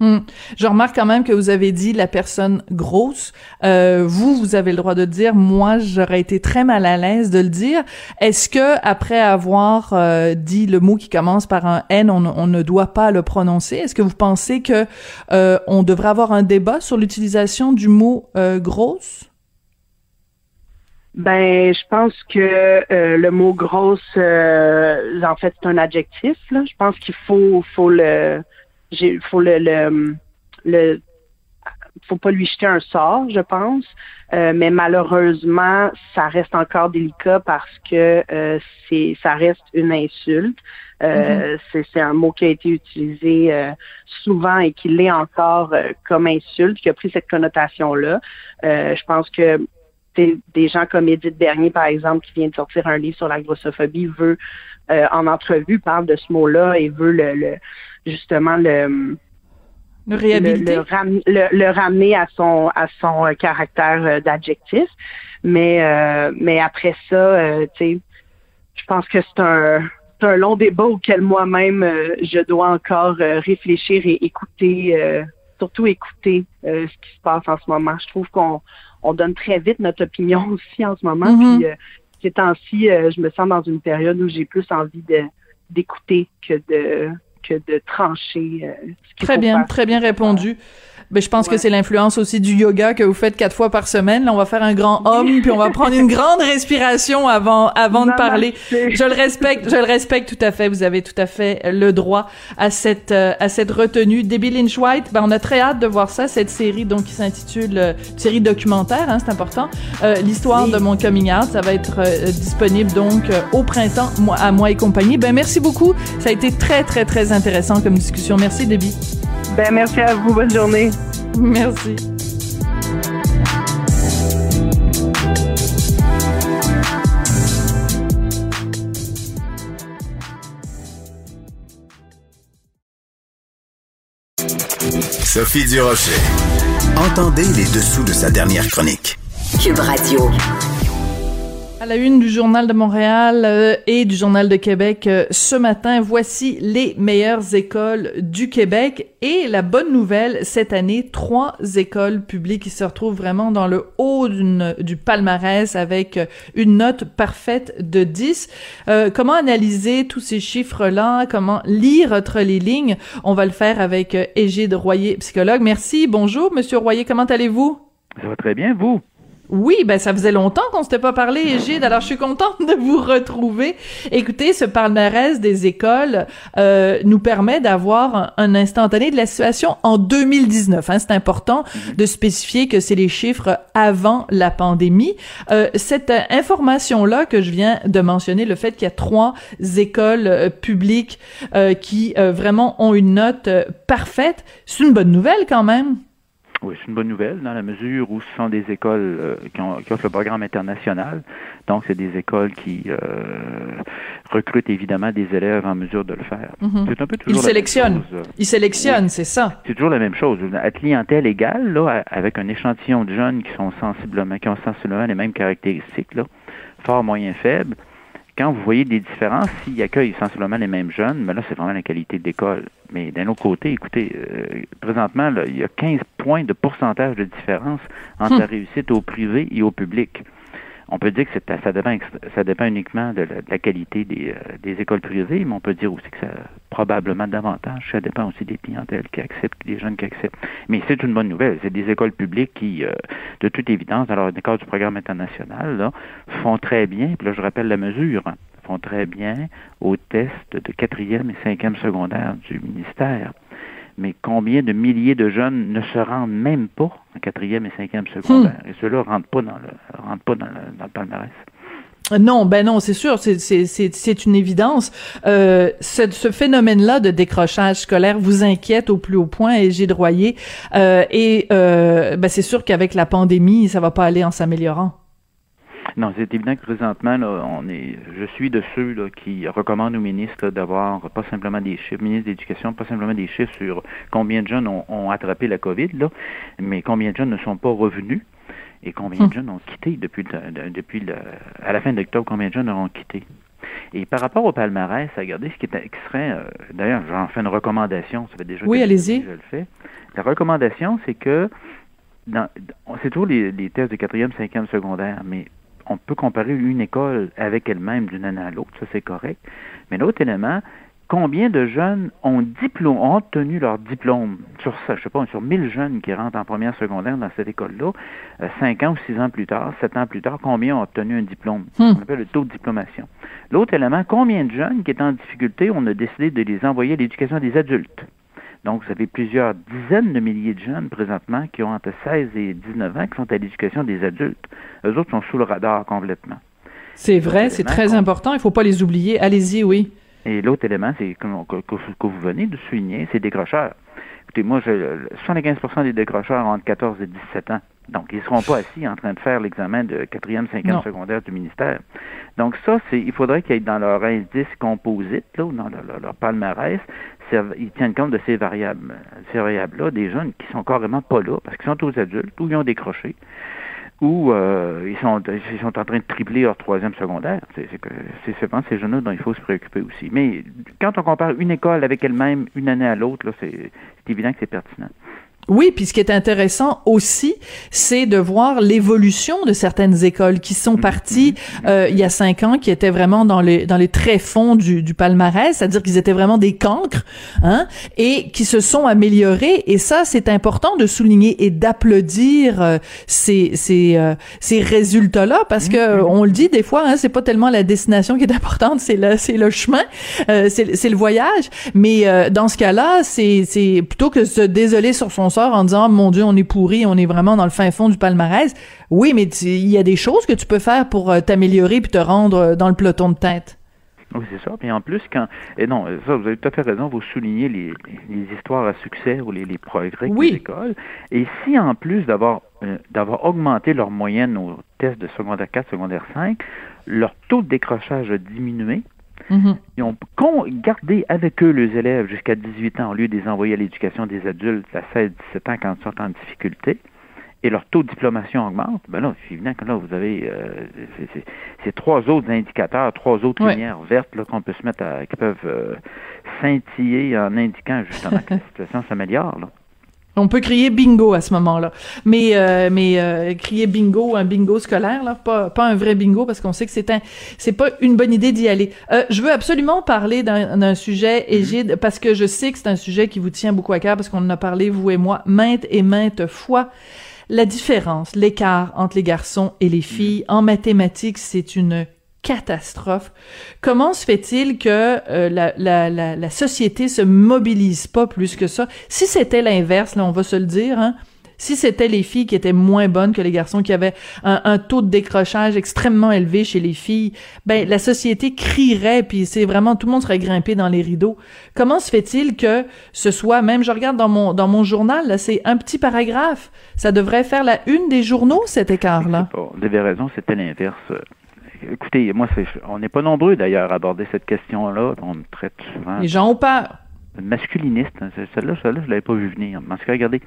Hmm. Je remarque quand même que vous avez dit la personne grosse. Euh, vous, vous avez le droit de dire. Moi, j'aurais été très mal à l'aise de le dire. Est-ce que après avoir euh, dit le mot qui commence par un N, on, on ne doit pas le prononcer? Est-ce que vous pensez que euh, on devrait avoir un débat sur l'utilisation du mot euh, grosse? Ben, je pense que euh, le mot grosse, euh, en fait, c'est un adjectif. Là. Je pense qu'il faut, faut le, faut le, le, le, faut pas lui jeter un sort, je pense. Euh, mais malheureusement, ça reste encore délicat parce que c'est, ça reste une insulte. Mm-hmm. c'est, c'est un mot qui a été utilisé souvent et qui l'est encore comme insulte, qui a pris cette connotation-là. je pense que des gens comme Edith Bernier, par exemple, qui vient de sortir un livre sur la grossophobie, veut, euh, en entrevue, parle de ce mot-là et veut le, justement le le, le, ramener à son à son euh, caractère euh, d'adjectif. Mais mais après ça, tu sais, je pense que c'est un un long débat auquel moi-même je dois encore réfléchir et écouter, surtout écouter ce qui se passe en ce moment. Je trouve qu'on on donne très vite notre opinion aussi en ce moment. Mm-hmm. Puis euh, ces temps-ci, euh, je me sens dans une période où j'ai plus envie de d'écouter que de que de trancher. Euh, très bien, très bien répondu. Ben, je pense que c'est l'influence aussi du yoga que vous faites quatre fois par semaine. Là, on va faire un grand homme, puis on va prendre une grande respiration avant avant de parler. Je le respecte, je le respecte tout à fait. Vous avez tout à fait le droit à cette euh, à cette retenue. Debbie Lynch White, ben on a très hâte de voir ça, cette série donc qui s'intitule euh, série documentaire, hein, c'est important. Euh, L'histoire de mon coming out, ça va être euh, disponible donc au printemps, à moi et compagnie. Ben merci beaucoup. Ça a été très très très intéressant comme discussion. Merci Debbie. Ben, merci à vous. Bonne journée. Merci. Sophie Durocher. Entendez les dessous de sa dernière chronique. Cube Radio. À la une du Journal de Montréal euh, et du Journal de Québec euh, ce matin, voici les meilleures écoles du Québec. Et la bonne nouvelle, cette année, trois écoles publiques qui se retrouvent vraiment dans le haut du palmarès avec euh, une note parfaite de 10. comment analyser tous ces chiffres-là? Comment lire entre les lignes? On va le faire avec Égide Royer, psychologue. Merci. Bonjour, Monsieur Royer. Comment allez-vous? Ça très bien, vous? Oui, ben ça faisait longtemps qu'on s'était pas parlé, Égide. Alors je suis contente de vous retrouver. Écoutez, ce palmarès des écoles euh, nous permet d'avoir un, instantané de la situation en 2019. Hein. C'est important mhm. de spécifier que c'est les chiffres avant la pandémie. Euh, cette information-là que je viens de mentionner, le fait qu'il y a trois écoles euh, publiques euh, qui euh, vraiment ont une note parfaite, c'est une bonne nouvelle quand même. Oui, c'est une bonne nouvelle dans la mesure où ce sont des écoles euh, qui, ont, qui, offrent le programme international. Donc, c'est des écoles qui euh, recrutent évidemment des élèves en mesure de le faire. Mhm. C'est un peu toujours Ils sélectionnent. Ils sélectionnent, c'est ça. C'est toujours la même chose. À clientèle égale, là, avec un échantillon de jeunes qui sont sensiblement, qui ont sensiblement les mêmes caractéristiques, là, fort, moyen, faible quand vous voyez des différences, s'ils accueillent sensiblement les mêmes jeunes, mais là, c'est vraiment la qualité de l'école. Mais d'un autre côté, écoutez, euh, présentement, là, il y a 15 points de pourcentage de différence entre la hum. réussite au privé et au public on peut dire que ça dépend, uniquement de la, qualité euh, des, écoles privées, mais on peut dire aussi que ça probablement davantage. Ça dépend aussi des clientèles qui acceptent, des jeunes qui acceptent. Mais c'est une bonne nouvelle. C'est des écoles publiques qui, euh, de toute évidence, dans le cadre du programme international, font très bien. Puis là, je rappelle la mesure. Hein, font très bien au test de quatrième et cinquième secondaire du ministère mais combien de milliers de jeunes ne se rendent même pas en quatrième et cinquième secondaire? Hmm. Et ceux-là ne rentrent pas dans le, rentrent pas dans le, dans le palmarès. Non, ben non, c'est sûr, c'est une évidence. Euh, ce, ce phénomène-là de décrochage scolaire vous inquiète au plus haut point, et j'ai droyé. Euh, et euh, ben c'est sûr qu'avec la pandémie, ça va pas aller en s'améliorant. Non, c'est évident que présentement, là, on est, je suis de ceux là, qui recommandent aux ministres d'avoir pas simplement des chiffres, ministre de l'Éducation, pas simplement des chiffres sur combien de jeunes ont, attrapé la COVID, là, mais combien de jeunes ne sont pas revenus et combien de hmm. jeunes ont quitté depuis, depuis le, à la fin d'octobre, combien de jeunes auront quitté. Et par rapport au palmarès, regardez ce qui, est, qui serait, euh, d'ailleurs, j'en fais une recommandation, ça fait déjà oui, allez-y. je le fais. La recommandation, c'est que c'est toujours les, les tests de quatrième, cinquième secondaire, mais on peut comparer une école avec elle-même d'une année à l'autre, ça c'est correct. Mais l'autre élément, combien de jeunes ont, diplôme, ont obtenu leur diplôme sur ça, je sais pas, sur 1000 jeunes qui rentrent en première secondaire dans cette école-là, euh, cinq ans ou six ans plus tard, sept ans plus tard, combien ont obtenu un diplôme? Hmm. On appelle le taux de diplomation. L'autre élément, combien de jeunes qui étaient en difficulté, on a décidé de les envoyer à l'éducation des adultes? Donc, vous avez plusieurs dizaines de milliers de jeunes présentement qui ont entre 16 et 19 ans qui sont à l'éducation des adultes. Eux autres sont sous le radar complètement. C'est vrai, c'est très important. Il ne faut pas les oublier. Allez-y, oui. Et l'autre élément, c'est que, vous venez de souligner, c'est décrocheurs. Écoutez, moi, je, 75% des décrocheurs ont entre 14 et 17 ans. Donc, ils ne seront pas assis en train de faire l'examen de quatrième, cinquième secondaire du ministère. Donc, ça, c'est, il faudrait qu'ils aient dans leur indice composite, là, ou dans leur palmarès, ils tiennent compte de ces variables, ces variables-là, des jeunes qui sont carrément pas là parce qu'ils sont aux adultes ou ils ont décroché ou euh, ils, sont, ils sont en train de tripler leur troisième secondaire. C'est c'est ces jeunes-là dont il faut se préoccuper aussi. Mais quand on compare une école avec elle-même, une année à l'autre, c'est évident que c'est pertinent. Oui, puis ce qui est intéressant aussi, c'est de voir l'évolution de certaines écoles qui sont parties euh, il y a cinq ans, qui étaient vraiment dans les dans les tréfonds du, du palmarès, c'est-à-dire qu'ils étaient vraiment des cancres, hein, et qui se sont améliorés. Et ça, c'est important de souligner et d'applaudir euh, ces ces euh, ces résultats-là, parce que on le dit des fois, hein, c'est pas tellement la destination qui est importante, c'est le c'est le chemin, c'est c'est le voyage. Mais dans ce cas-là, c'est c'est plutôt que de se désoler sur son en disant, mon Dieu, on est pourri, on est vraiment dans le fin fond du palmarès. Oui, mais il y a des choses que tu peux faire pour euh, t'améliorer puis te rendre euh, dans le peloton de tête. Oui, c'est ça. Puis en plus, quand. Et non, ça, vous avez tout à fait raison, vous soulignez les, les histoires à succès ou les, les progrès Oui. des écoles. Et si en plus d'avoir euh, d'avoir augmenté leur moyenne aux tests de secondaire 4, secondaire 5, leur taux de décrochage a diminué, Mhm. ils ont gardé avec eux les élèves jusqu'à 18 ans au lieu de les envoyer à l'éducation des adultes à 16-17 ans quand ils sont en difficulté. Et leur taux de diplomation augmente, ben là, c'est évident que là, vous avez euh, c'est- trois autres indicateurs, trois autres Ouais. lumières vertes là, qu'on peut se mettre à, qui peuvent euh, scintiller en indiquant justement que la situation s'améliore. On peut crier bingo à ce moment-là. Mais euh, mais euh, crier bingo, un bingo scolaire là, pas pas un vrai bingo parce qu'on sait que c'est un c'est pas une bonne idée d'y aller. Euh, je veux absolument parler d'un d'un sujet Égide parce que je sais que c'est un sujet qui vous tient beaucoup à cœur parce qu'on en a parlé vous et moi maintes et maintes fois. La différence, l'écart entre les garçons et les filles en mathématiques, c'est une catastrophe. Comment se fait-il que euh, la, la, la, la société se mobilise pas plus que ça? Si c'était l'inverse, là, on va se le dire, hein, si c'était les filles qui étaient moins bonnes que les garçons, qui avaient un, un taux de décrochage extrêmement élevé chez les filles, ben la société crierait, puis c'est vraiment tout le monde serait grimpé dans les rideaux. Comment se fait-il que ce soit, même je regarde dans mon dans mon journal, là, c'est un petit paragraphe, ça devrait faire la une des journaux cet écart-là. Vous avez raison, c'était l'inverse. Écoutez, moi, on n'est pas nombreux d'ailleurs à aborder cette question-là. On me traite souvent Les gens ont peur. masculiniste. hein. Celle-là, celle-là, je l'avais pas vu venir. En tout cas, regardez,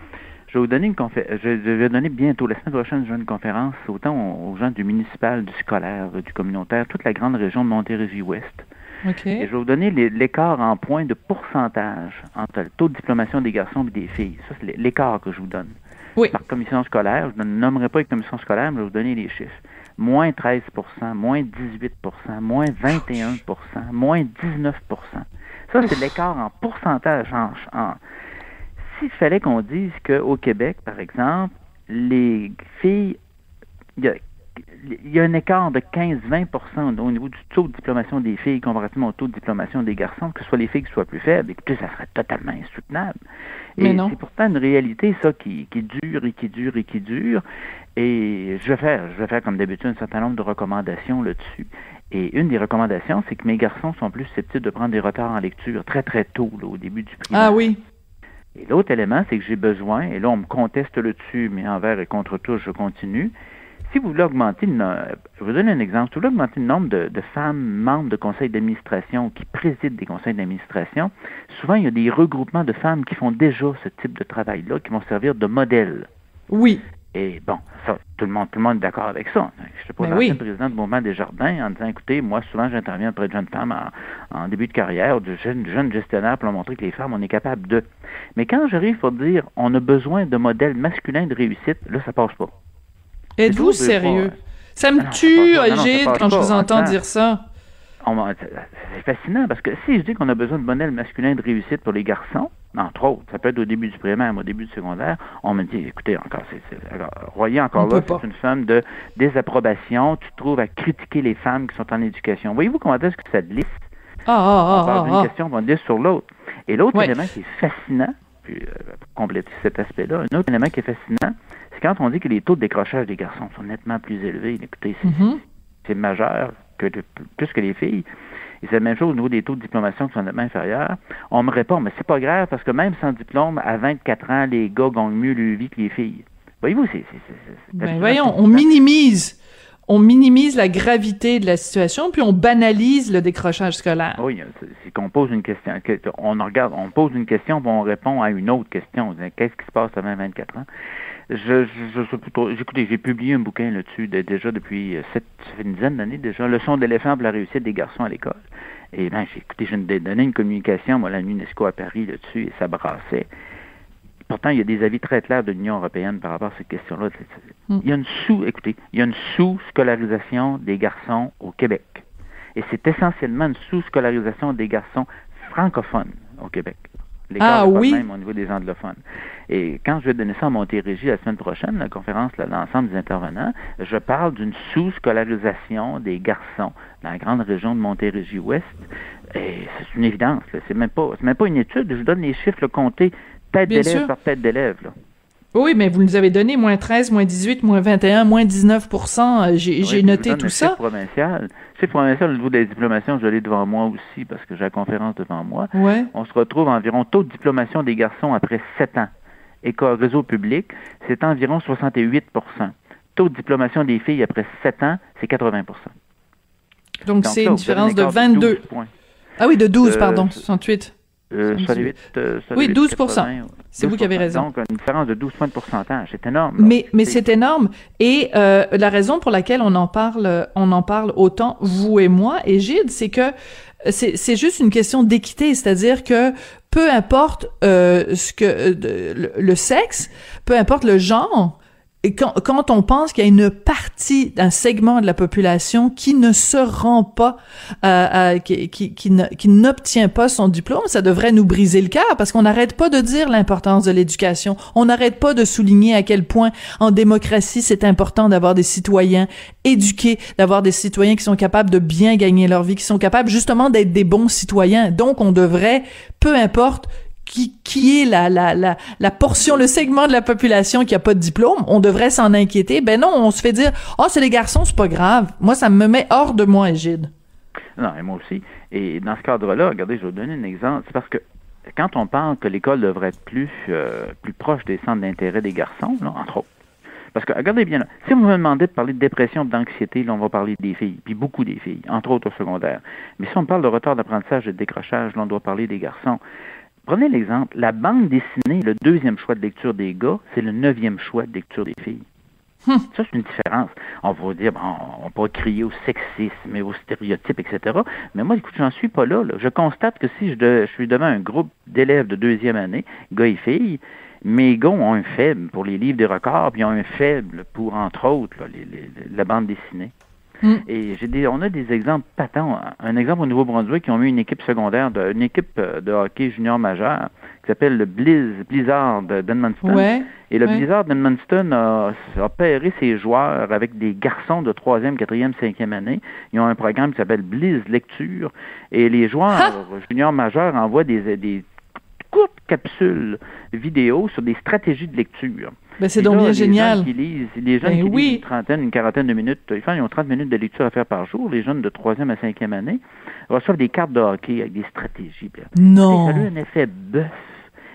je vais vous donner une conférence. Je vais donner bientôt, la semaine prochaine, je vais une conférence autant aux gens du municipal, du scolaire, du communautaire, toute la grande région de Montérégie-Ouest. OK. Et je vais vous donner l'écart en points de pourcentage entre le taux de diplomation des garçons et des filles. Ça, c'est l'écart que je vous donne. Oui. Par commission scolaire, je ne nommerai pas les commissions scolaires, mais je vais vous donner les chiffres. Moins 13% moins 18% moins 21% moins 19% Ça, c'est l'écart en pourcentage. En, en- S'il fallait qu'on dise qu'au Québec, par exemple, les filles, il y a, il y a un écart de 15-20% au niveau du taux de diplomation des filles comparativement au taux de diplomation des garçons, que ce soit les filles qui soient plus faibles, écoutez, ça serait totalement insoutenable. Mais Et c'est pourtant une réalité, ça, qui, qui dure et qui dure et qui dure. Et je vais faire, je vais faire comme d'habitude un certain nombre de recommandations là-dessus. Et une des recommandations, c'est que mes garçons sont plus susceptibles de prendre des retards en lecture très très tôt, là, au début du primaire. Ah oui. Et l'autre élément, c'est que j'ai besoin, et là on me conteste là-dessus, mais envers et contre tous, je continue. Si vous voulez augmenter, le je vous donne un exemple, si vous voulez augmenter le nombre de, de femmes membres de conseils d'administration qui président des conseils d'administration, souvent il y a des regroupements de femmes qui font déjà ce type de travail-là, qui vont servir de modèle. Oui. Et bon, ça, tout le monde, tout le monde est d'accord avec ça. Je suis pas Ben oui. président du mouvement des jardins en disant, écoutez, moi, souvent, j'interviens auprès de jeunes femmes en, en début de carrière, de jeunes, jeunes gestionnaires pour leur montrer que les femmes, on est capable de. Mais quand j'arrive pour dire, on a besoin de modèles masculins de réussite, là, ça passe pas. Êtes-vous sérieux? Ça me Ah non, tue, pas. Passe quand je vous entends dire ça. C'est fascinant parce que si je dis qu'on a besoin de modèles masculins de réussite pour les garçons, entre autres, ça peut être au début du primaire, mais au début du secondaire, on me dit, écoutez, encore, c'est, Royer, encore On là, c'est une forme de désapprobation. Tu te trouves à critiquer les femmes qui sont en éducation. Voyez-vous comment est-ce que ça glisse? Ah, ah, on parle ah, d'une ah, ah. question, on glisse sur l'autre. Et l'autre Ouais. élément qui est fascinant, puis, euh, pour compléter cet aspect-là, un autre élément qui est fascinant, c'est quand on dit que les taux de décrochage des garçons sont nettement plus élevés. Écoutez, c'est, Mhm. majeur que de- plus que les filles. Et c'est la même chose au niveau des taux de diplomation qui sont nettement inférieurs. On me répond, mais c'est pas grave parce que même sans diplôme, à 24 ans, les gars gagnent mieux vie que les filles. Voyez-vous, c'est. Ben voyons, on minimise, on minimise la gravité de la situation, puis on banalise le décrochage scolaire. Oui, c'est- c'est qu'on pose une question. que- On regarde, on pose une question, puis on répond à une autre question. On dit, Qu'est-ce qui se passe avant 24 ans? Je, je. Écoutez, j'ai publié un bouquin là-dessus de- déjà depuis euh, sept, une dizaine d'années déjà, Leçon d'éléphant pour la réussite des garçons à l'école. Et ben, j'ai écouté, de donner une communication, moi, à l'UNESCO à Paris là-dessus, et ça brassait. Pourtant, il y a des avis très clairs de l'Union européenne par rapport à cette question-là. Mm. Il y a une sous, écoutez, il y a une sous-scolarisation des garçons au Québec. Et c'est essentiellement une sous-scolarisation des garçons francophones au Québec. L'écart Ah oui? le même au niveau des anglophones. Et quand je vais donner ça à Montérégie la semaine prochaine, la conférence de l'ensemble des intervenants, je parle d'une sous-scolarisation des garçons dans la grande région de Montérégie-Ouest. Et c'est une évidence. là. C'est même pas, c'est même pas une étude. Je vous donne les chiffres là, comptés tête Bien d'élève sûr. par tête d'élève. là. Oui, mais vous nous avez donné moins 13, moins 18, moins 21, moins 19 J'ai Oui, noté vous donne tout le ça. provincial. Le chiffre provincial au niveau des diplomations, je l'ai devant moi aussi parce que j'ai la conférence devant moi. Ouais. On se retrouve environ taux de diplomation des garçons après 7 ans. École réseau public, c'est environ 68% Taux de diplomation des filles après 7 ans, c'est 80 Donc, c'est une différence de écart 22. 12 points. Ah oui, de 12, Euh, pardon, c'est- 68. Euh, 68. 68, euh, Oui, 68, 12 80, C'est vous qui avez 12 raison. Donc, une différence de 12 points de pourcentage. C'est énorme. Mais mais c'est énorme et euh, la raison pour laquelle on en parle on en parle autant vous et moi et Gide c'est que c'est c'est juste une question d'équité c'est-à-dire que peu importe euh, ce que euh, le sexe peu importe le genre quand, quand on pense qu'il y a une partie d'un segment de la population qui ne se rend pas, euh, euh, qui, qui, qui n'obtient pas son diplôme, ça devrait nous briser le cœur parce qu'on n'arrête pas de dire l'importance de l'éducation. On n'arrête pas de souligner à quel point en démocratie c'est important d'avoir des citoyens éduqués, d'avoir des citoyens qui sont capables de bien gagner leur vie, qui sont capables justement d'être des bons citoyens. Donc on devrait, peu importe qui, est la, la, la, la portion, le segment de la population qui a pas de diplôme, on devrait s'en inquiéter. Ben non, on se fait dire, oh, c'est les garçons, c'est pas grave. Moi, ça me met hors de moi, Égide. Non, et moi aussi. Et dans ce cadre-là, regardez, je vais vous donner un exemple. C'est parce que quand on parle que l'école devrait être plus, euh, plus proche des centres d'intérêt des garçons, là, entre autres. Parce que, regardez bien, là, si vous me demandez de parler de dépression, d'anxiété, là, on va parler des filles, puis beaucoup des filles, entre autres au secondaire. Mais si on parle de retard d'apprentissage et de décrochage, là, on doit parler des garçons. Prenez l'exemple, la bande dessinée, le deuxième choix de lecture des gars, c'est le neuvième choix de lecture des filles. Ça, c'est une différence. On va dire, bon, on peut crier au sexisme et aux stéréotypes, etc. Mais moi, écoute, j'en suis pas là, là. Je constate que si je, de- je suis devant un groupe d'élèves de deuxième année, gars et filles, mes gars ont un faible pour les livres des records, puis ils ont un faible pour, entre autres, là, les- les- la bande dessinée. Mm. Et j'ai des, on a des exemples patents. Un exemple au Nouveau-Brunswick, qui ont mis une équipe secondaire, de, une équipe euh, de hockey junior majeur, qui s'appelle le Blizz, Blizzard d'Edmundston. Ouais. Et le Ouais. Blizzard d'Edmundston a, a pairé ses joueurs avec des garçons de troisième, quatrième, cinquième année. Ils ont un programme qui s'appelle Blizz Lecture. Et les joueurs juniors majeurs envoient des, des courtes capsules vidéo sur des stratégies de lecture. Ben, c'est donc bien les génial. Gens qui lisent, les jeunes Ben qui oui. lisent une trentaine, une quarantaine de minutes, enfin, ils ont 30 minutes de lecture à faire par jour. Les jeunes de troisième à cinquième année reçoivent des cartes de hockey avec des stratégies. Non. Ça a eu un effet bœuf.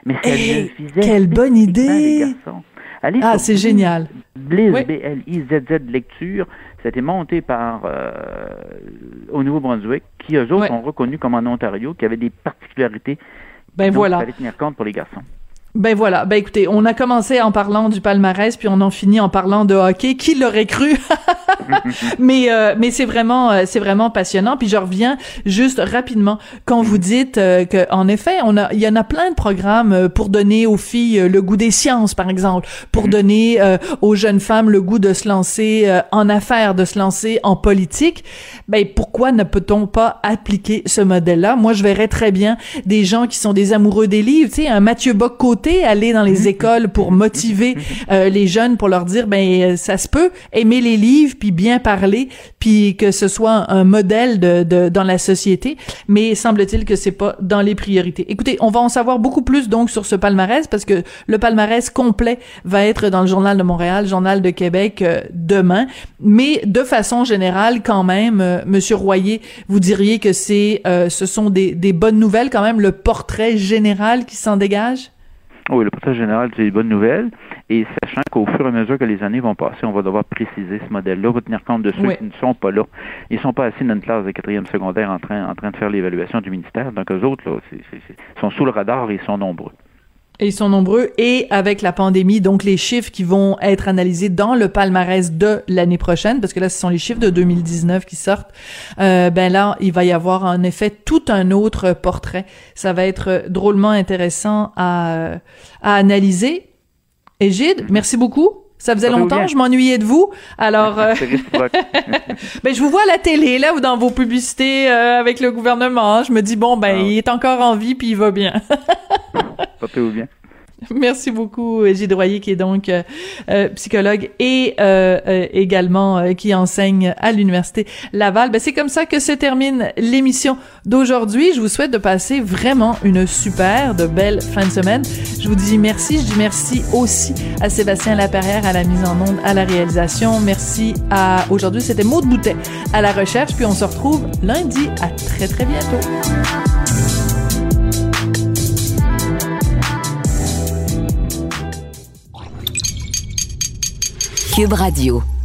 Mais ça Hey, faisait quelle bonne idée. les garçons. Allez Ah, c'est génial. Blizz, Oui. B-L-I-Z-Z lecture. Ça a été monté par euh, au Nouveau-Brunswick, qui eux autres Ouais. ont reconnu comme en Ontario, qu'il y avait des particularités Ben dont voilà. il fallait tenir compte pour les garçons. Ben voilà. Ben écoutez, on a commencé en parlant du palmarès, puis on en finit en parlant de hockey. Qui l'aurait cru? Mais euh, mais c'est vraiment euh, c'est vraiment passionnant. Puis je reviens juste rapidement quand vous dites euh, que en effet, on a il y en a plein de programmes euh, pour donner aux filles euh, le goût des sciences, par exemple, pour donner euh, aux jeunes femmes le goût de se lancer euh, en affaires, de se lancer en politique. Ben pourquoi ne peut-on pas appliquer ce modèle-là? Moi, je verrais très bien des gens qui sont des amoureux des livres, tu sais, un Mathieu Aller dans les écoles pour motiver euh, les jeunes, pour leur dire, ben euh, ça se peut aimer les livres, puis bien parler, puis que ce soit un modèle de, de dans la société. Mais semble-t-il que c'est pas dans les priorités. Écoutez, on va en savoir beaucoup plus donc sur ce palmarès parce que le palmarès complet va être dans le journal de Montréal, journal de Québec euh, demain. Mais de façon générale, quand même, euh, Monsieur Royer, vous diriez que c'est, euh, ce sont des, des bonnes nouvelles quand même, le portrait général qui s'en dégage? Oui, le portrait général, c'est une bonne nouvelle. Et sachant qu'au fur et à mesure que les années vont passer, on va devoir préciser ce modèle-là, va tenir compte de ceux Oui. qui ne sont pas là. Ils sont pas assis dans une classe de quatrième secondaire en train, en train de faire l'évaluation du ministère. Donc, eux autres, là, sont sous le radar et ils sont nombreux. Et ils sont nombreux. Et avec la pandémie, donc les chiffres qui vont être analysés dans le palmarès de l'année prochaine, parce que là, ce sont les chiffres de 2019 qui sortent, euh, ben là, il va y avoir en effet tout un autre portrait. Ça va être drôlement intéressant à, à analyser. Égide, merci beaucoup. Ça faisait longtemps, je m'ennuyais de vous. Alors, euh, ben, je vous vois à la télé, là, ou dans vos publicités euh, avec le gouvernement. Je me dis, bon, ben, Ah. il est encore en vie, puis il va bien. Portez-vous bien. Merci beaucoup, Gilles Royer, qui est donc euh, euh, psychologue et euh, également qui enseigne à l'Université Laval. Ben, c'est comme ça que se termine l'émission d'aujourd'hui. Je vous souhaite de passer vraiment une super, de belle fin de semaine. Je vous dis merci. Je dis merci aussi à Sébastien Laperrière à la mise en onde, à la réalisation. Merci à, aujourd'hui, c'était Maud Boutet à la recherche. Puis on se retrouve lundi. À très, très bientôt. Cube Radio.